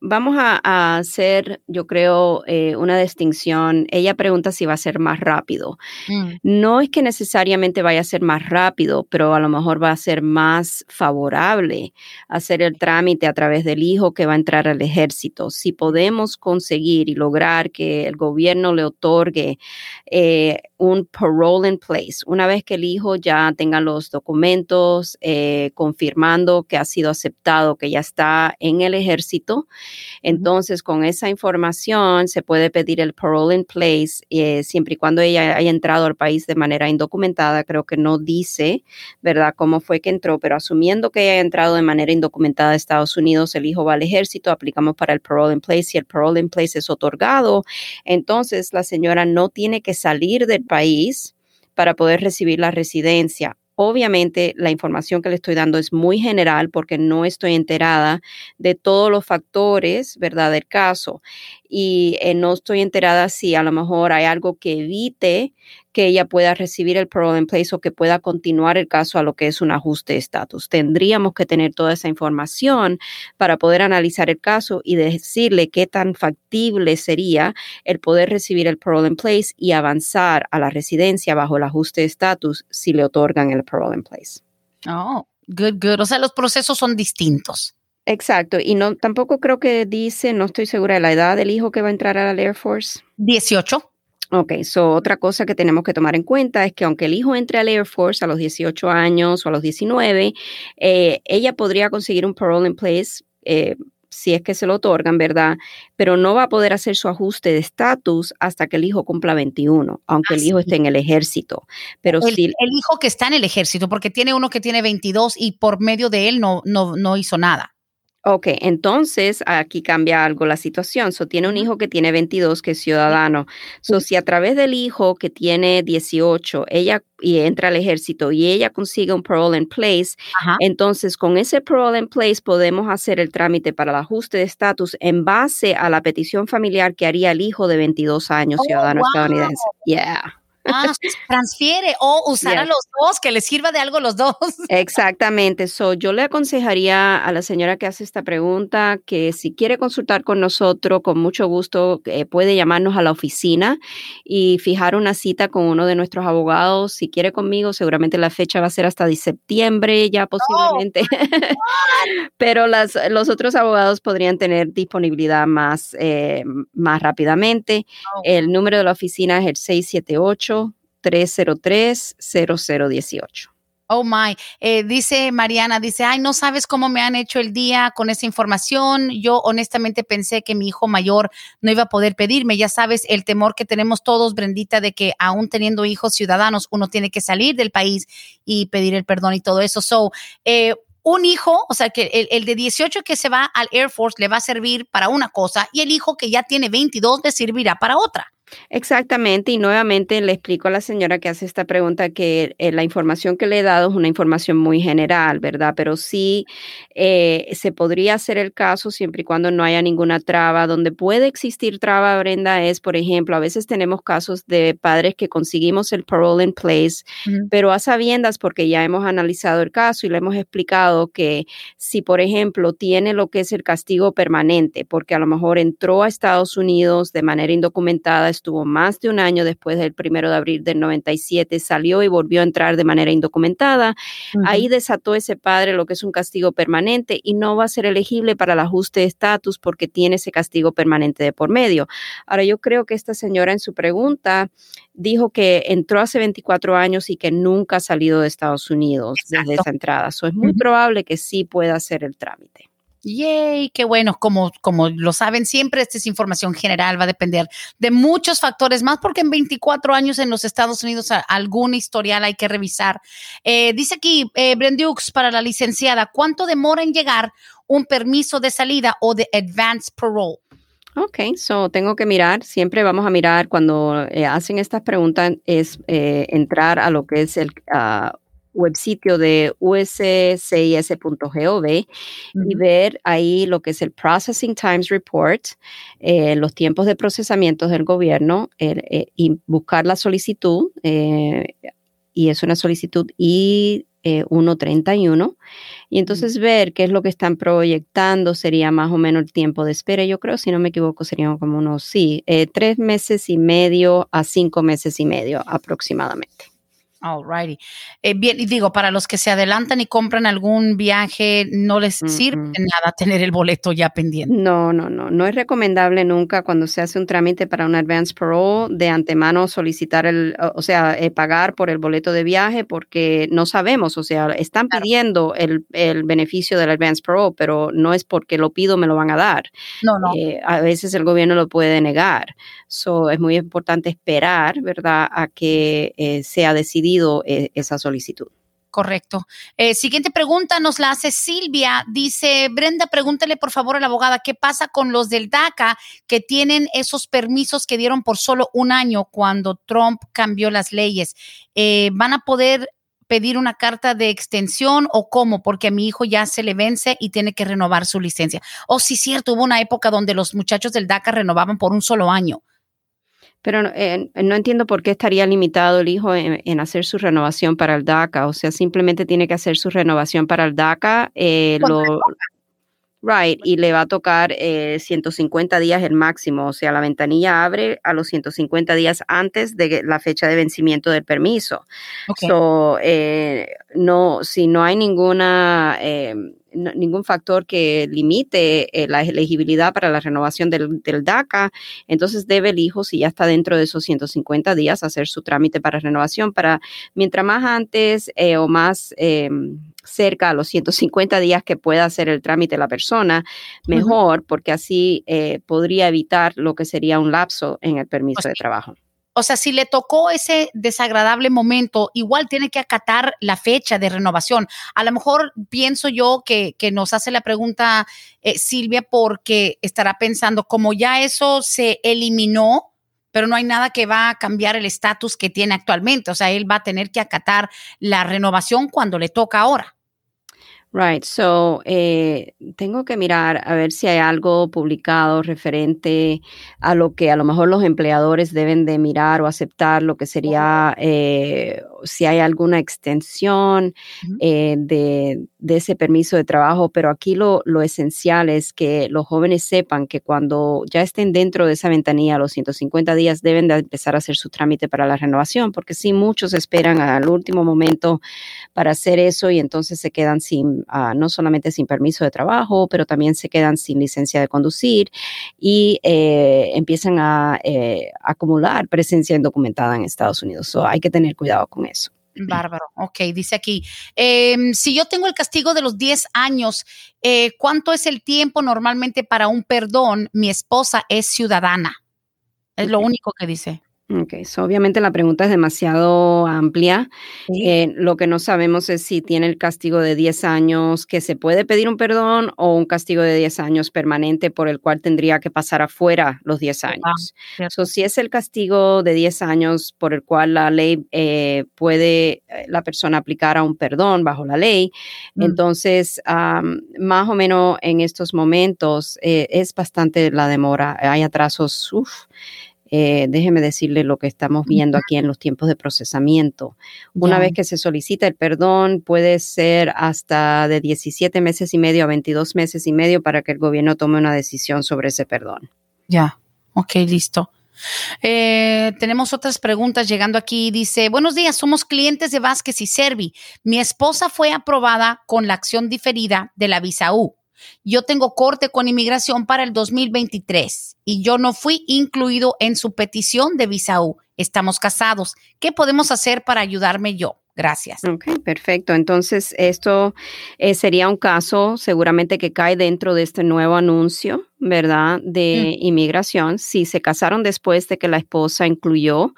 vamos a, hacer, yo creo, eh, una distinción. Ella pregunta si va a ser más rápido. Mm. No es que necesariamente vaya a ser más rápido, pero a lo mejor va a ser más favorable hacer el trámite a través del hijo que va a entrar al ejército. Si podemos conseguir y lograr que el gobierno le otorgue eh, un parole in place, una vez que el hijo ya tenga los documentos eh, confirmando que ha sido aceptado, que ya está en el ejército, entonces, con esa información se puede pedir el parole in place, eh, siempre y cuando ella haya entrado al país de manera indocumentada. Creo que no dice, ¿verdad?, cómo fue que entró, pero asumiendo que haya entrado de manera indocumentada a Estados Unidos, el hijo va al ejército, aplicamos para el parole in place. Si el parole in place es otorgado, entonces la señora no tiene que salir del país para poder recibir la residencia Obviamente la información que le estoy dando es muy general porque no estoy enterada de todos los factores, ¿verdad?, del caso. Y eh, no estoy enterada si a lo mejor hay algo que evite que ella pueda recibir el parole in place o que pueda continuar el caso a lo que es un ajuste de estatus. Tendríamos que tener toda esa información para poder analizar el caso y decirle qué tan factible sería el poder recibir el parole in place y avanzar a la residencia bajo el ajuste de estatus si le otorgan el parole in place.
Oh, good, good. O sea, los procesos son distintos.
Exacto, y no tampoco creo que dice, no estoy segura de la edad del hijo que va a entrar al Air Force.
18.
Ok, so otra cosa que tenemos que tomar en cuenta es que aunque el hijo entre al Air Force a los 18 años o a los 19, eh, ella podría conseguir un parole in place eh, si es que se lo otorgan, ¿verdad? Pero no va a poder hacer su ajuste de estatus hasta que el hijo cumpla 21, aunque el hijo esté en el ejército. Pero
el,
si
el hijo que está en el ejército, porque tiene uno que tiene 22 y por medio de él no, no, no hizo nada.
Ok, entonces aquí cambia algo la situación. So, tiene un hijo que tiene 22, que es ciudadano. So, si a través del hijo que tiene 18, ella y entra al ejército y ella consigue un parole in place,
Ajá.
entonces con ese parole in place podemos hacer el trámite para el ajuste de estatus en base a la petición familiar que haría el hijo de 22 años,
Oh,
ciudadano
wow.
estadounidense. Yeah.
Ah, transfiere o usar a los dos, que les sirva de algo los dos. [laughs]
Exactamente. So, yo le aconsejaría a la señora que hace esta pregunta que si quiere consultar con nosotros, con mucho gusto, eh, puede llamarnos a la oficina y fijar una cita con uno de nuestros abogados. Si quiere conmigo, seguramente la fecha va a ser hasta septiembre, ya posiblemente. [laughs] Pero las, los otros abogados podrían tener disponibilidad más, eh, más rápidamente. El número de la oficina es el 678-303-0018.
Oh my, Eh, dice Mariana, dice, ay, no sabes cómo me han hecho el día con esa información. Yo honestamente pensé que mi hijo mayor no iba a poder pedirme. Ya sabes, el temor que tenemos todos, Brendita, de que aún teniendo hijos ciudadanos, uno tiene que salir del país y pedir el perdón y todo eso. So, eh, un hijo, o sea, que el, el de 18 que se va al Air Force le va a servir para una cosa y el hijo que ya tiene 22 le servirá para otra.
Exactamente, y nuevamente le explico a la señora que hace esta pregunta que eh, la información que le he dado es una información muy general, ¿verdad? Pero sí eh, se podría hacer el caso siempre y cuando no haya ninguna traba. Donde puede existir traba, Brenda, es, por ejemplo, a veces tenemos casos de padres que conseguimos el parole in place, pero a sabiendas, porque ya hemos analizado el caso y le hemos explicado que si, por ejemplo, tiene lo que es el castigo permanente, porque a lo mejor entró a Estados Unidos de manera indocumentada, estuvo más de un año después del primero de abril del 97, salió y volvió a entrar de manera indocumentada, ahí desató ese padre lo que es un castigo permanente y no va a ser elegible para el ajuste de estatus porque tiene ese castigo permanente de por medio. Ahora, yo creo que esta señora en su pregunta dijo que entró hace 24 años y que nunca ha salido de Estados Unidos desde esa entrada. So, es muy probable que sí pueda hacer el trámite.
Yay, qué bueno. Como, como lo saben siempre, esta es información general, va a depender de muchos factores más, porque en 24 años en los Estados Unidos algún historial hay que revisar. Eh, dice aquí, eh, Brendux, para la licenciada, ¿cuánto demora en llegar un permiso de salida o de advance parole?
Ok, so tengo que mirar, siempre vamos a mirar cuando eh, hacen estas preguntas, es eh, entrar a lo que es el ah, web sitio de uscis.gov y
Ujú.
ver ahí lo que es el Processing Times Report, eh, los tiempos de procesamiento del gobierno el, eh, y buscar la solicitud, eh, y es una solicitud eh, 131 y entonces ver qué es lo que están proyectando sería más o menos el tiempo de espera. Yo creo, si no me equivoco, serían como unos, sí, eh, tres meses y medio a cinco meses y medio aproximadamente.
Alrighty. Eh, bien, y digo, para los que se adelantan y compran algún viaje, no les sirve nada tener el boleto ya pendiente.
No, no, no. No es recomendable nunca cuando se hace un trámite para un advance parole de antemano solicitar el, o- sea, eh, pagar por el boleto de viaje porque no sabemos, o sea, están
Claro.
pidiendo el, el beneficio del advance parole, pero no es porque lo pido me lo van a dar.
No, no.
Eh, a veces el gobierno lo puede negar. So, es muy importante esperar, ¿verdad?, a que eh, sea decidido eh, esa solicitud.
Correcto. Eh, siguiente pregunta nos la hace Silvia. Dice, Brenda, pregúntale por favor a la abogada, ¿qué pasa con los del DACA que tienen esos permisos que dieron por solo un año cuando Trump cambió las leyes? Eh, ¿Van a poder pedir una carta de extensión o cómo? Porque a mi hijo ya se le vence y tiene que renovar su licencia. O oh, sí, cierto, hubo una época donde los muchachos del DACA renovaban por un solo año.
Pero eh, no entiendo por qué estaría limitado el hijo en, hacer su renovación para el DACA. O sea, simplemente tiene que hacer su renovación para el DACA. Eh, lo, Right, y le va a tocar 150 eh, días el máximo, o sea, la ventanilla abre a los 150 días antes de la fecha de vencimiento del permiso. So, eh, no, si no hay ninguna eh, ningún factor que limite la elegibilidad para la renovación del, del, DACA, entonces debe el hijo, si ya está dentro de esos 150 días, hacer su trámite para renovación para mientras más antes o más cerca a los 150 días que pueda hacer el trámite la persona, mejor, porque así eh, podría evitar lo que sería un lapso en el permiso de trabajo.
O sea, si le tocó ese desagradable momento, igual tiene que acatar la fecha de renovación. A lo mejor pienso yo que, nos hace la pregunta eh, Silvia porque estará pensando, como ya eso se eliminó, pero no hay nada que va a cambiar el estatus que tiene actualmente. O sea, él va a tener que acatar la renovación cuando le toca ahora.
Right, so eh, tengo que mirar a ver si hay algo publicado referente a lo que a lo mejor los empleadores deben de mirar o aceptar, lo que sería eh, si hay alguna extensión eh, de, ese permiso de trabajo, pero aquí lo, lo, esencial es que los jóvenes sepan que cuando ya estén dentro de esa ventanilla, los 150 días, deben de empezar a hacer su trámite para la renovación, porque sí, muchos esperan al último momento para hacer eso y entonces se quedan sin no solamente sin permiso de trabajo, pero también se quedan sin licencia de conducir y eh, empiezan a eh, acumular presencia indocumentada en Estados Unidos. So, hay que tener cuidado con eso.
Bárbaro. Ok, dice aquí, em, si yo tengo el castigo de los 10 años, eh, ¿cuánto es el tiempo normalmente para un perdón? Mi esposa es ciudadana. Es lo único que dice.
Ok, obviamente la pregunta es demasiado amplia. Eh, lo que no sabemos es si tiene el castigo de 10 años, que se puede pedir un perdón, o un castigo de 10 años permanente por el cual tendría que pasar afuera los 10 años. si es el castigo de 10 años por el cual la ley eh, puede eh, la persona aplicar a un perdón bajo la ley, mm. entonces más o menos en estos momentos es bastante la demora. Hay atrasos. Uf, eh, déjeme decirle lo que estamos viendo aquí en los tiempos de procesamiento. Una vez que se solicita el perdón, puede ser hasta de 17 meses y medio a 22 meses y medio para que el gobierno tome una decisión sobre ese perdón.
Ya, ok, listo. Eh, tenemos otras preguntas llegando aquí. Dice, buenos días, somos clientes de Vázquez y Servi. Mi esposa fue aprobada con la acción diferida de la visa U. Yo tengo corte con inmigración para el 2023 y yo no fui incluido en su petición de visa U. Estamos casados. ¿Qué podemos hacer para ayudarme yo? Gracias.
Ok, perfecto. Entonces, esto eh, sería un caso seguramente que cae dentro de este nuevo anuncio, ¿verdad? De mm. inmigración. Si se casaron después de que la esposa incluyó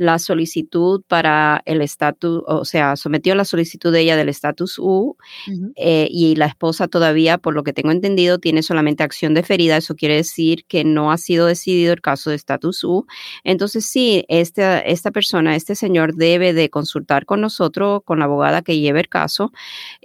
la solicitud para el estatus, o sea, sometió la solicitud de ella del estatus U eh, y la esposa todavía, por lo que tengo entendido, tiene solamente acción deferida. Eso quiere decir que no ha sido decidido el caso de estatus U. Entonces, sí, esta, esta persona, este señor debe de consultar con nosotros, con la abogada que lleve el caso,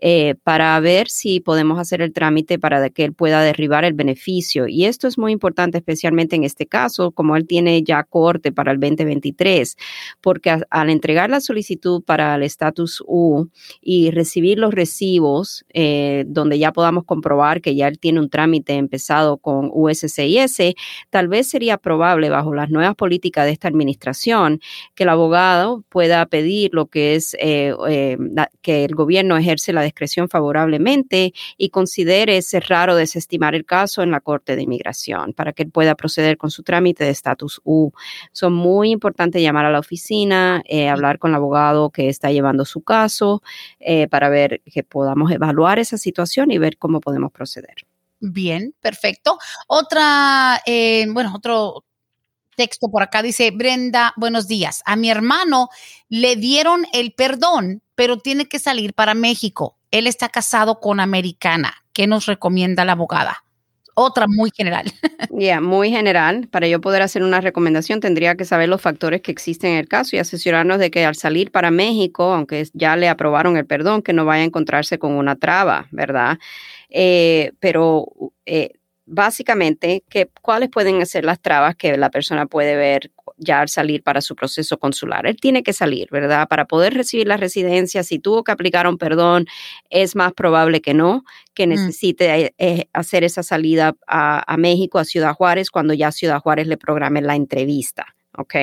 eh, para ver si podemos hacer el trámite para que él pueda derribar el beneficio. Y esto es muy importante, especialmente en este caso, como él tiene ya corte para el 2023 porque al entregar la solicitud para el estatus U y recibir los recibos, eh, donde ya podamos comprobar que ya él tiene un trámite empezado con USCIS, tal vez sería probable bajo las nuevas políticas de esta administración que el abogado pueda pedir lo que es eh, eh, que el gobierno ejerce la discreción favorablemente y considere cerrar o desestimar el caso en la Corte de Inmigración para que él pueda proceder con su trámite de estatus U. Son muy importantes llamar a la oficina, eh, hablar con el abogado que está llevando su caso eh, para ver que podamos evaluar esa situación y ver cómo podemos proceder.
Bien, perfecto. Otra, eh, bueno, otro texto por acá dice, Brenda, buenos días. A mi hermano le dieron el perdón, pero tiene que salir para México. Él está casado con americana. ¿Qué nos recomienda la abogada? Otra muy general. [laughs]
Ya, muy general. Para yo poder hacer una recomendación, tendría que saber los factores que existen en el caso y asesorarnos de que al salir para México, aunque ya le aprobaron el perdón, que no vaya a encontrarse con una traba, ¿verdad? Eh, pero eh, básicamente, que, ¿cuáles pueden ser las trabas que la persona puede ver ya al salir para su proceso consular? Él tiene que salir, ¿verdad? Para poder recibir la residencia, si tuvo que aplicar un perdón, es más probable que no, que mm. necesite eh, hacer esa salida a, a México, a Ciudad Juárez, cuando ya Ciudad Juárez le programe la entrevista. ¿ok?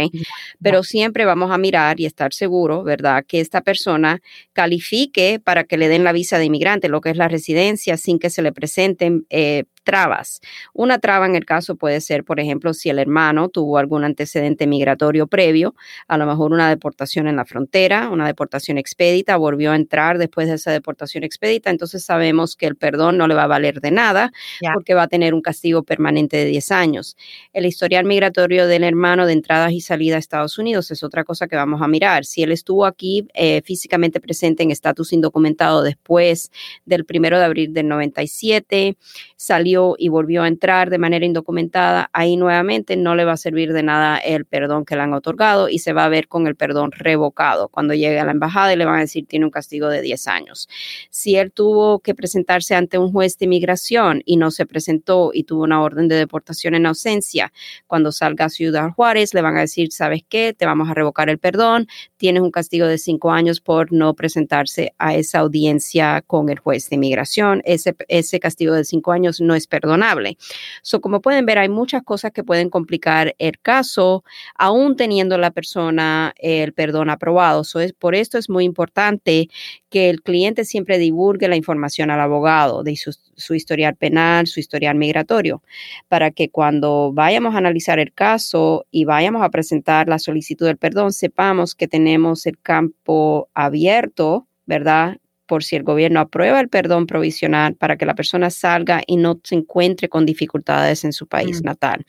Pero siempre vamos a mirar y estar seguro, ¿verdad? Que esta persona califique para que le den la visa de inmigrante, lo que es la residencia, sin que se le presenten eh, trabas. Una traba en el caso puede ser, por ejemplo, si el hermano tuvo algún antecedente migratorio previo, a lo mejor una deportación en la frontera, una deportación expedita, volvió a entrar después de esa deportación expedita, entonces sabemos que el perdón no le va a valer de nada porque va a tener un castigo permanente de 10 años. El historial migratorio del hermano de entradas y salida a Estados Unidos es otra cosa que vamos a mirar. Si él estuvo aquí eh, físicamente presente en estatus indocumentado después del primero de abril del 97, salió y volvió a entrar de manera indocumentada, ahí nuevamente no le va a servir de nada el perdón que le han otorgado y se va a ver con el perdón revocado. Cuando llegue a la embajada y le van a decir tiene un castigo de 10 años. Si él tuvo que presentarse ante un juez de inmigración y no se presentó y tuvo una orden de deportación en ausencia, cuando salga a Ciudad Juárez le van a decir, ¿sabes qué? Te vamos a revocar el perdón, tienes un castigo de 5 años por no presentarse a esa audiencia con el juez de inmigración. Ese, ese castigo de 5 años no es perdonable. So, como pueden ver, hay muchas cosas que pueden complicar el caso, aún teniendo la persona el perdón aprobado. So, es, por esto es muy importante que el cliente siempre divulgue la información al abogado de su, su historial penal, su historial migratorio, para que cuando vayamos a analizar el caso y vayamos a presentar la solicitud del perdón, sepamos que tenemos el campo abierto, ¿verdad? Por si el gobierno aprueba el perdón provisional para que la persona salga y no se encuentre con dificultades en su país mm. natal.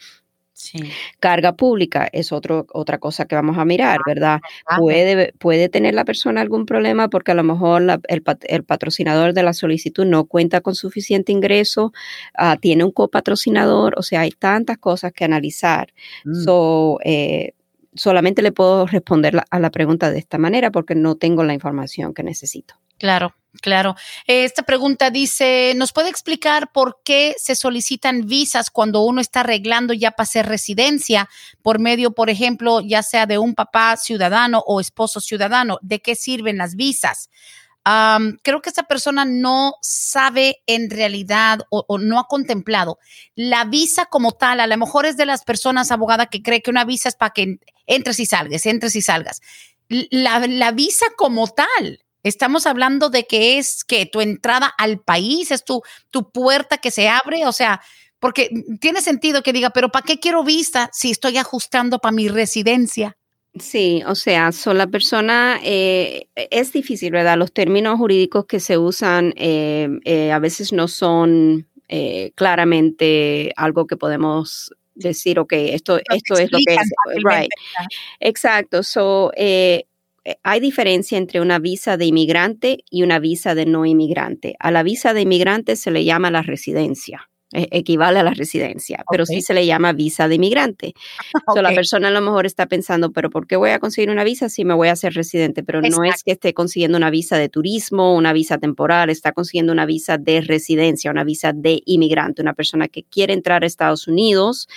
Carga pública es otro, otra cosa que vamos a mirar, ¿verdad? Puede, puede tener la persona algún problema porque a lo mejor el, patrocinador de la solicitud no cuenta con suficiente ingreso, ah, tiene un copatrocinador, o sea, hay tantas cosas que analizar. Mm. Eh, solamente le puedo responder a la pregunta de esta manera porque no tengo la información que necesito.
Claro, claro. Esta pregunta dice, ¿nos puede explicar por qué se solicitan visas cuando uno está arreglando ya para hacer residencia por medio, por ejemplo, ya sea de un papá ciudadano o esposo ciudadano? ¿De qué sirven las visas? Creo que esta persona no sabe en realidad o, o, no ha contemplado la visa como tal. A lo mejor es de las personas abogada que cree que una visa es para que entres y salgas, entres y salgas. La, la visa como tal Estamos hablando de que es que tu entrada al país, es tu, tu puerta que se abre, o sea, porque tiene sentido que diga, pero ¿para qué quiero vista si estoy ajustando para mi residencia?
Sí, o sea, son la persona, eh, es difícil, ¿verdad? Los términos jurídicos que se usan eh, eh, a veces no son claramente algo que podemos decir, ok, esto, esto es lo que es. Right. Exacto. So, eh, hay diferencia entre una visa de inmigrante y una visa de no inmigrante. A la visa de inmigrante se le llama la residencia. E, equivale a la residencia, pero sí se le llama visa de inmigrante. [laughs] la persona a lo mejor está pensando, pero ¿por qué voy a conseguir una visa si me voy a hacer residente? Pero no es que esté consiguiendo una visa de turismo, una visa temporal, está consiguiendo una visa de residencia, una visa de inmigrante, una persona que quiere entrar a Estados Unidos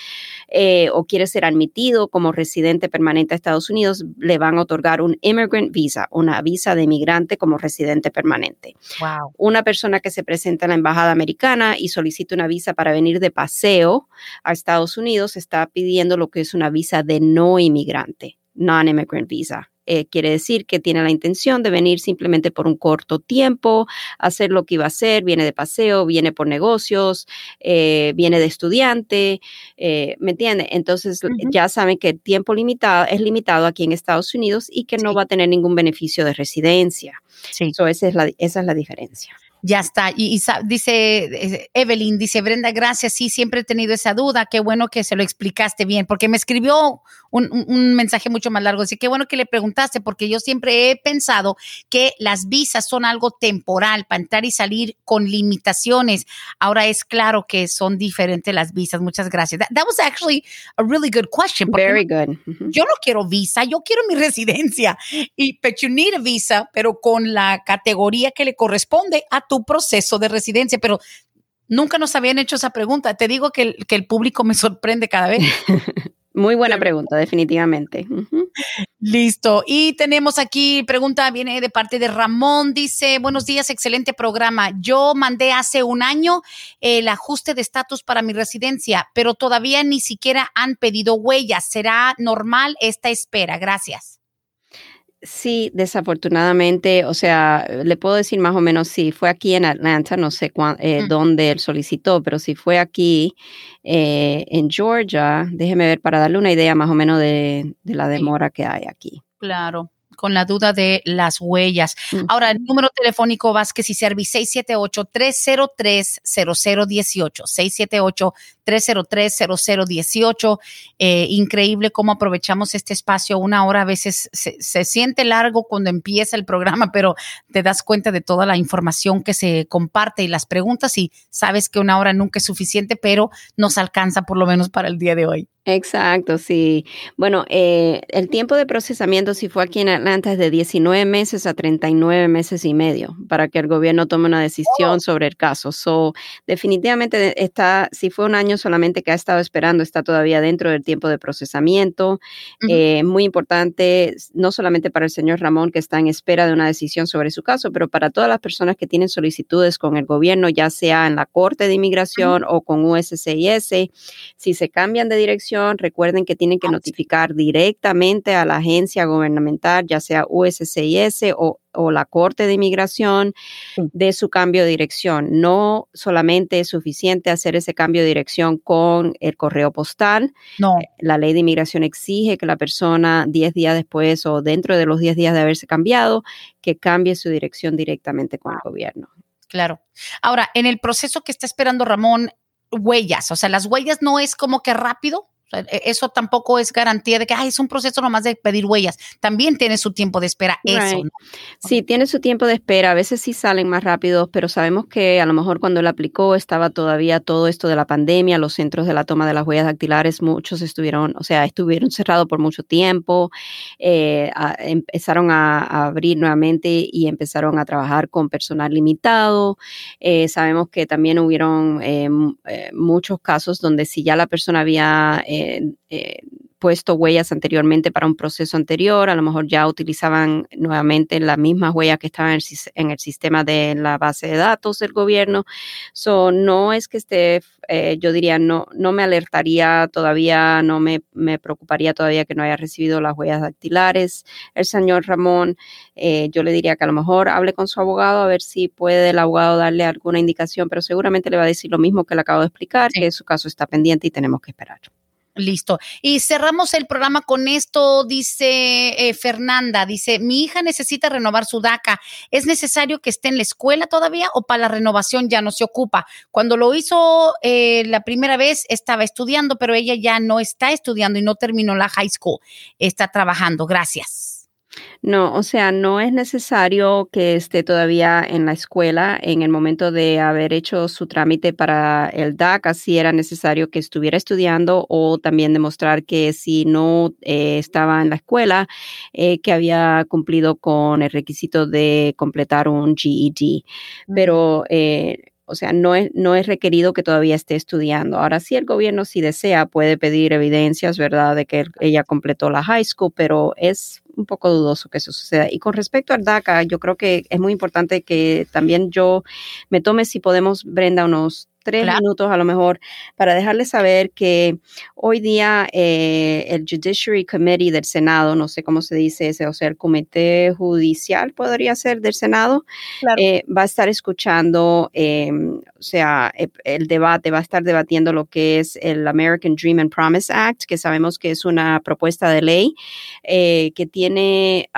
eh, o quiere ser admitido como residente permanente a Estados Unidos, le van a otorgar un immigrant visa, una visa de inmigrante como residente permanente.
Wow.
Una persona que se presenta en la embajada americana y solicita una visa para venir de paseo a Estados Unidos está pidiendo lo que es una visa de no inmigrante, non-immigrant visa. Eh, quiere decir que tiene la intención de venir simplemente por un corto tiempo, hacer lo que iba a hacer, viene de paseo, viene por negocios, eh, viene de estudiante, eh, ¿me entiende? Entonces ya saben que el tiempo limitado es limitado aquí en Estados Unidos y que no va a tener ningún beneficio de residencia. Sí. esa, es la, esa es la diferencia.
Ya está. Y, dice eh, Evelyn, dice Brenda, gracias. Sí, siempre he tenido esa duda. Qué bueno que se lo explicaste bien, porque me escribió un, mensaje mucho más largo. Dice, qué bueno que le preguntaste, porque yo siempre he pensado que las visas son algo temporal para entrar y salir con limitaciones. Ahora es claro que son diferentes las visas. Muchas gracias. That, was actually a really good question.
Very good.
Yo no quiero visa, yo quiero mi [laughs] residencia. Y but you need a visa, pero con la categoría que le corresponde a tu proceso de residencia. Pero nunca nos habían hecho esa pregunta. Te digo que el, que el público me sorprende cada vez. [laughs]
Muy buena pregunta, definitivamente.
Listo. Y tenemos aquí, pregunta viene de parte de Ramón, dice, buenos días, excelente programa. Yo mandé hace un año el ajuste de estatus para mi residencia, pero todavía ni siquiera han pedido huellas. ¿Será normal esta espera? Gracias.
Sí, desafortunadamente, o sea, le puedo decir más o menos si fue aquí en Atlanta, no sé eh, dónde él solicitó, pero si fue aquí eh, en Georgia, déjeme ver para darle una idea más o menos de, de la demora que hay aquí.
Claro con la duda de las huellas. Ahora, el número telefónico Vázquez y Servi 678-303-0018. 678-303-0018. Eh, increíble cómo aprovechamos este espacio. Una hora a veces se, se, siente largo cuando empieza el programa, pero te das cuenta de toda la información que se comparte y las preguntas y sabes que una hora nunca es suficiente, pero nos alcanza por lo menos para el día de hoy.
Exacto, sí. Bueno, eh, el tiempo de procesamiento, si fue aquí en Atlanta, es de 19 meses a 39 meses y medio para que el gobierno tome una decisión oh. sobre el caso. So, definitivamente está, si fue un año solamente que ha estado esperando, está todavía dentro del tiempo de procesamiento. Eh, muy importante, no solamente para el señor Ramón, que está en espera de una decisión sobre su caso, pero para todas las personas que tienen solicitudes con el gobierno, ya sea en la Corte de Inmigración o con USCIS, si se cambian de dirección, recuerden que tienen que notificar directamente a la agencia gubernamental, ya sea USCIS o, la Corte de Inmigración, de su cambio de dirección. No solamente es suficiente hacer ese cambio de dirección con el correo postal.
No.
Eh, la ley de inmigración exige que la persona 10 días después o dentro de los 10 días de haberse cambiado, que cambie su dirección directamente con el gobierno.
Claro. Ahora, en el proceso que está esperando Ramón, huellas, o sea, las huellas no es como que rápido. E, eso tampoco es garantía de que es un proceso nomás de pedir huellas. También tiene su tiempo de espera. Eso.
Sí, tiene su tiempo de espera. A veces sí salen más rápidos, pero sabemos que a lo mejor cuando él aplicó estaba todavía todo esto de la pandemia, los centros de la toma de las huellas dactilares, muchos estuvieron, o sea, estuvieron cerrados por mucho tiempo. Eh, empezaron a, abrir nuevamente y empezaron a trabajar con personal limitado. Eh, sabemos que también hubieron eh, muchos casos donde si ya la persona había eh, puesto huellas anteriormente para un proceso anterior, a lo mejor ya utilizaban nuevamente las mismas huellas que estaban en el, sistema de la base de datos del gobierno. So, no es que esté, eh, yo diría, no, no me alertaría todavía, no me, me, preocuparía todavía que no haya recibido las huellas dactilares. El señor Ramón, eh, yo le diría que a lo mejor hable con su abogado a ver si puede el abogado darle alguna indicación, pero seguramente le va a decir lo mismo que le acabo de explicar, que su caso está pendiente y tenemos que esperar.
Listo. Y cerramos el programa con esto, dice eh, Fernanda, dice, mi hija necesita renovar su DACA. ¿Es necesario que esté en la escuela todavía o para la renovación ya no se ocupa? Cuando lo hizo eh, la primera vez estaba estudiando, pero ella ya no está estudiando y no terminó la high school. Está trabajando. Gracias.
No, o sea, no es necesario que esté todavía en la escuela en el momento de haber hecho su trámite para el DACA, si era necesario que estuviera estudiando o también demostrar que si no eh, estaba en la escuela, eh, que había cumplido con el requisito de completar un GED. Pero eh, o sea, no es, no es requerido que todavía esté estudiando. Ahora sí, el gobierno, si desea, puede pedir evidencias, ¿verdad?, de que ella completó la high school, pero es un poco dudoso que eso suceda. Y con respecto al DACA, yo creo que es muy importante que también yo me tome, si podemos, Brenda, unos tres minutos a lo mejor para dejarles saber que hoy día eh, el Judiciary Committee del Senado, no sé cómo se dice ese, o sea, el Comité Judicial podría ser del Senado, eh, va a estar escuchando, em, o sea, e, el, debate, va a estar debatiendo lo que es el American Dream and Promise Act, que sabemos que es una propuesta de ley eh, que tiene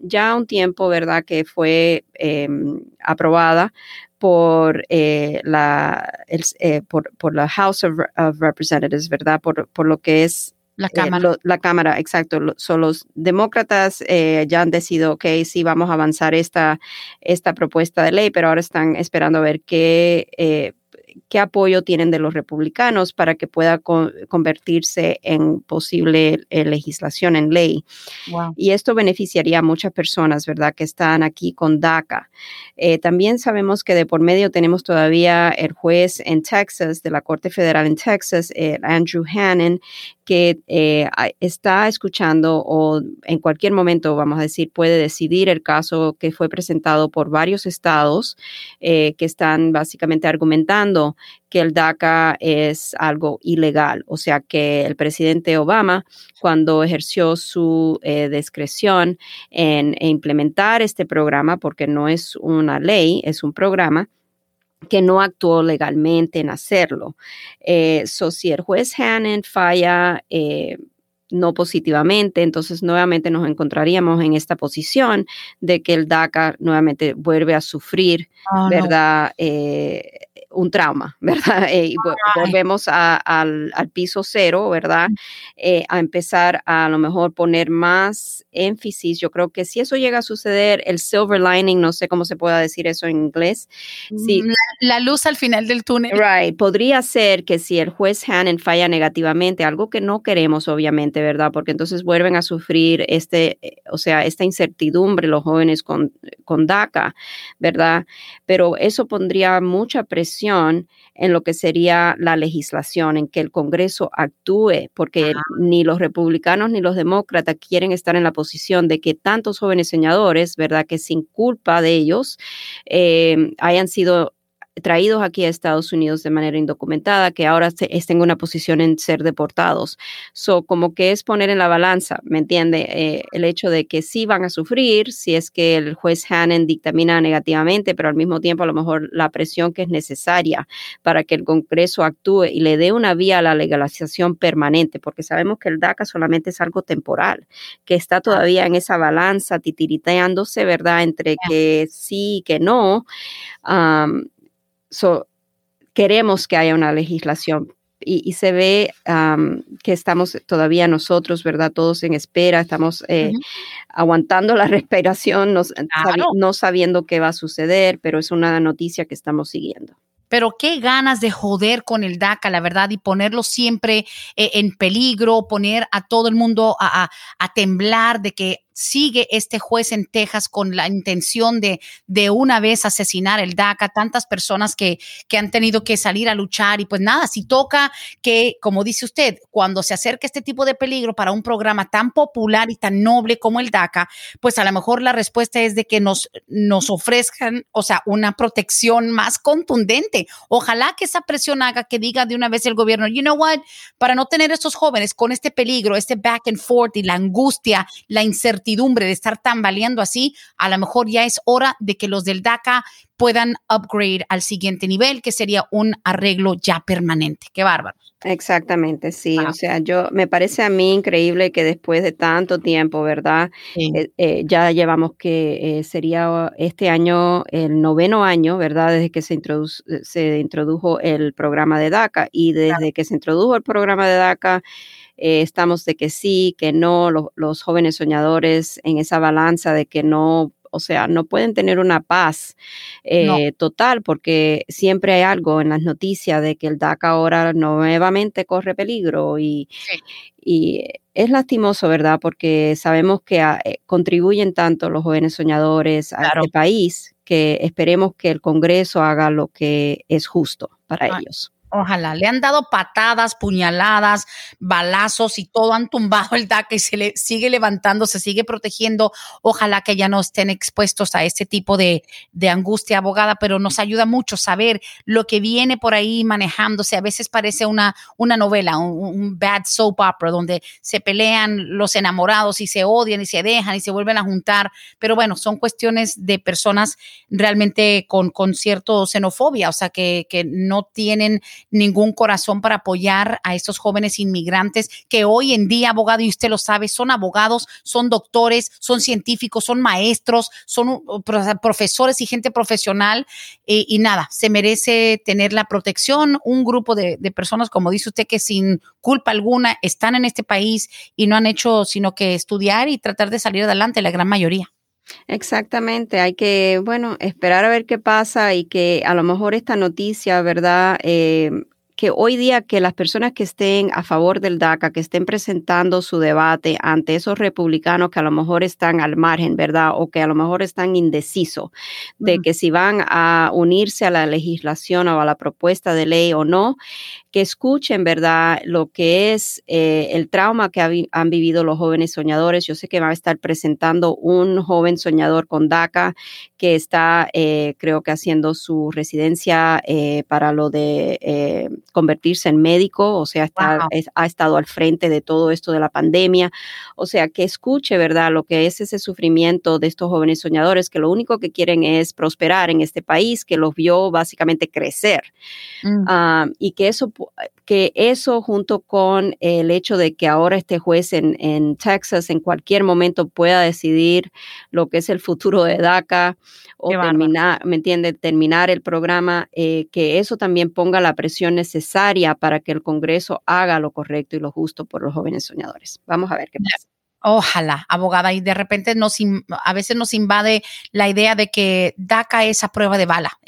ya un tiempo, ¿verdad?, que fue em, aprobada por, la, por, la House of, Representatives, ¿verdad? Por, por, lo que es
la Cámara.
la Cámara, exacto. son los demócratas ya han decidido, ok, sí, vamos a avanzar esta, esta propuesta de ley, pero ahora están esperando a ver qué qué apoyo tienen de los republicanos para que pueda convertirse en posible eh, legislación, en ley. Y esto beneficiaría a muchas personas, ¿verdad?, que están aquí con DACA. Eh, también sabemos que de por medio tenemos todavía el juez en Texas, de la Corte Federal en Texas, Andrew Hannon, que eh, está escuchando o en cualquier momento, vamos a decir, puede decidir el caso que fue presentado por varios estados que están básicamente argumentando que el DACA es algo ilegal. O sea que el presidente Obama, cuando ejerció su eh, discreción en implementar este programa, porque no es una ley, es un programa, que no actuó legalmente en hacerlo. Eh, si el juez Hannon falla eh, no positivamente, entonces nuevamente nos encontraríamos en esta posición de que el DACA nuevamente vuelve a sufrir, ah, ¿verdad? Un trauma, [laughs] ¿verdad? Eh, y volvemos al, piso cero, ¿verdad? Eh, a empezar a, lo mejor poner más énfasis. Yo creo que si eso llega a suceder, el silver lining, no sé cómo se pueda decir eso en inglés.
Sí. Mm, la, luz al final del túnel.
Right. Podría ser que si el juez Hannon falla negativamente, algo que no queremos, obviamente, ¿verdad? Porque entonces vuelven a sufrir este, eh, o sea, esta incertidumbre los jóvenes con, con DACA, ¿verdad? Pero eso pondría mucha presión en lo que sería la legislación, en que el Congreso actúe, porque ni los republicanos ni los demócratas quieren estar en la posición de que tantos jóvenes soñadores, ¿verdad?, que sin culpa de ellos eh, hayan sido traídos aquí a Estados Unidos de manera indocumentada, que ahora estén en una posición en ser deportados. So, como que es poner en la balanza, ¿me entiende? Eh, el hecho de que sí van a sufrir si es que el juez Hannon dictamina negativamente, pero al mismo tiempo a lo mejor la presión que es necesaria para que el Congreso actúe y le dé una vía a la legalización permanente, porque sabemos que el DACA solamente es algo temporal, que está todavía en esa balanza titiriteándose, ¿verdad? Entre que sí y que no queremos que haya una legislación. Y, se ve que estamos todavía nosotros, ¿verdad? Todos en espera, estamos eh, aguantando la [laughs] respiración, no sabiendo qué va a suceder, pero es una noticia que estamos siguiendo.
Pero qué ganas de joder con el DACA, la verdad, y ponerlo siempre eh, en peligro, poner a todo el mundo a, temblar de que sigue este juez en Texas con la intención de de una vez asesinar el DACA, tantas personas que, que han tenido que salir a luchar y pues nada, si toca que, como dice usted, cuando se acerque este tipo de peligro para un programa tan popular y tan noble como el DACA, pues a lo mejor la respuesta es de que nos, nos ofrezcan, o sea, una protección más contundente. Ojalá que esa presión haga que diga de una vez el gobierno, you know what, para no tener estos jóvenes con este peligro, este back and forth y la angustia, la incertidumbre de estar tambaleando así, a lo mejor ya es hora de que los del DACA puedan upgrade al siguiente nivel, que sería un arreglo ya permanente. Qué bárbaro.
Exactamente, sí. O sea, yo me parece a mí increíble que después de tanto tiempo, ¿verdad? Eh, eh, ya llevamos que eh, sería este año el noveno año, ¿verdad? Desde que se, se introdujo el programa de DACA y desde que se introdujo el programa de DACA. Estamos de que sí, que no, los jóvenes soñadores en esa balanza de que no o sea, no pueden tener una paz eh, total porque siempre hay algo en las noticias de que el DACA ahora nuevamente corre peligro y, y es lastimoso, ¿verdad? Porque sabemos que ah, eh, contribuyen tanto los jóvenes soñadores a este país que esperemos que el Congreso haga lo que es justo para ellos.
Ojalá. Le han dado patadas, puñaladas, balazos y todo. Han tumbado el DACA y se le sigue levantando, se sigue protegiendo. Ojalá que ya no estén expuestos a este tipo de, de angustia abogada, pero nos ayuda mucho saber lo que viene por ahí manejándose. A veces parece una, una novela, un, bad soap opera, donde se pelean los enamorados y se odian y se dejan y se vuelven a juntar. Pero bueno, son cuestiones de personas realmente con, con cierto xenofobia, o sea, que, que no tienen ningún corazón para apoyar a estos jóvenes inmigrantes que hoy en día, abogado, y usted lo sabe, son abogados, son doctores, son científicos, son maestros, son profesores y gente profesional. Eh, y nada, se merece tener la protección. Un grupo de personas, como dice usted, que sin culpa alguna están en este país y no han hecho sino que estudiar y tratar de salir adelante, la gran mayoría.
Exactamente, hay que, bueno, esperar a ver qué pasa y que a lo mejor esta noticia, ¿verdad? Eh, que hoy día que las personas que estén a favor del DACA, que estén presentando su debate ante esos republicanos que a lo mejor están al margen, ¿verdad? O que a lo mejor están indecisos de que si van a unirse a la legislación o a la propuesta de ley o no, que escuchen, ¿verdad?, lo que es eh, el trauma que han vivido los jóvenes soñadores. Yo sé que va a estar presentando un joven soñador con DACA que está, eh, creo que haciendo su residencia eh, para lo de convertirse en médico, o sea, ha estado al frente de todo esto de la pandemia. O sea, que escuche, ¿verdad?, lo que es ese sufrimiento de estos jóvenes soñadores, que lo único que quieren es prosperar en este país, que los vio básicamente crecer. Mm. Ah, y que eso que eso junto con el hecho de que ahora este juez en, en, Texas en cualquier momento pueda decidir lo que es el futuro de DACA o terminar, ¿me entiende? Terminar el programa, eh, que eso también ponga la presión necesaria para que el Congreso haga lo correcto y lo justo por los jóvenes soñadores. Vamos a ver qué pasa.
Ojalá, abogada, y de repente nos, a veces nos invade la idea de que DACA es a prueba de bala,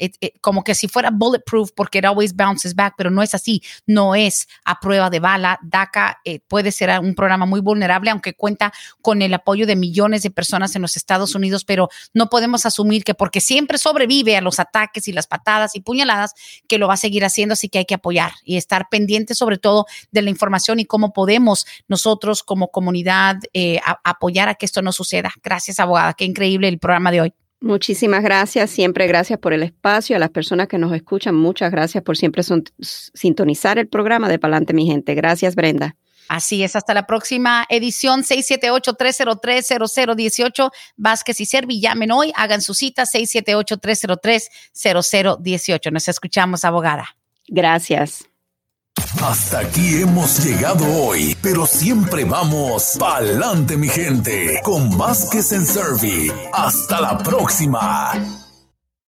como que si fuera bulletproof porque it always bounces back, pero no es así, no es a prueba de bala. DACA eh, puede ser un programa muy vulnerable, aunque cuenta con el apoyo de millones de personas en los Estados Unidos, pero no podemos asumir que porque siempre sobrevive a los ataques y las patadas y puñaladas, que lo va a seguir haciendo, así que hay que apoyar y estar pendiente sobre todo de la información y cómo podemos nosotros como comunidad. Eh, apoyar a que esto no suceda. Gracias, abogada. Qué increíble el programa de hoy.
Muchísimas gracias, siempre gracias por el espacio, a las personas que nos escuchan, muchas gracias por siempre sintonizar el programa de Palante, mi gente. Gracias, Brenda.
Así es, hasta la próxima edición 678-303-0018. Vázquez y Servi, llamen hoy, hagan su cita 678-303-0018. Nos escuchamos, abogada.
Gracias.
Hasta aquí hemos llegado hoy, pero siempre vamos pa'lante, mi gente, con Vázquez en Servi. Hasta la próxima.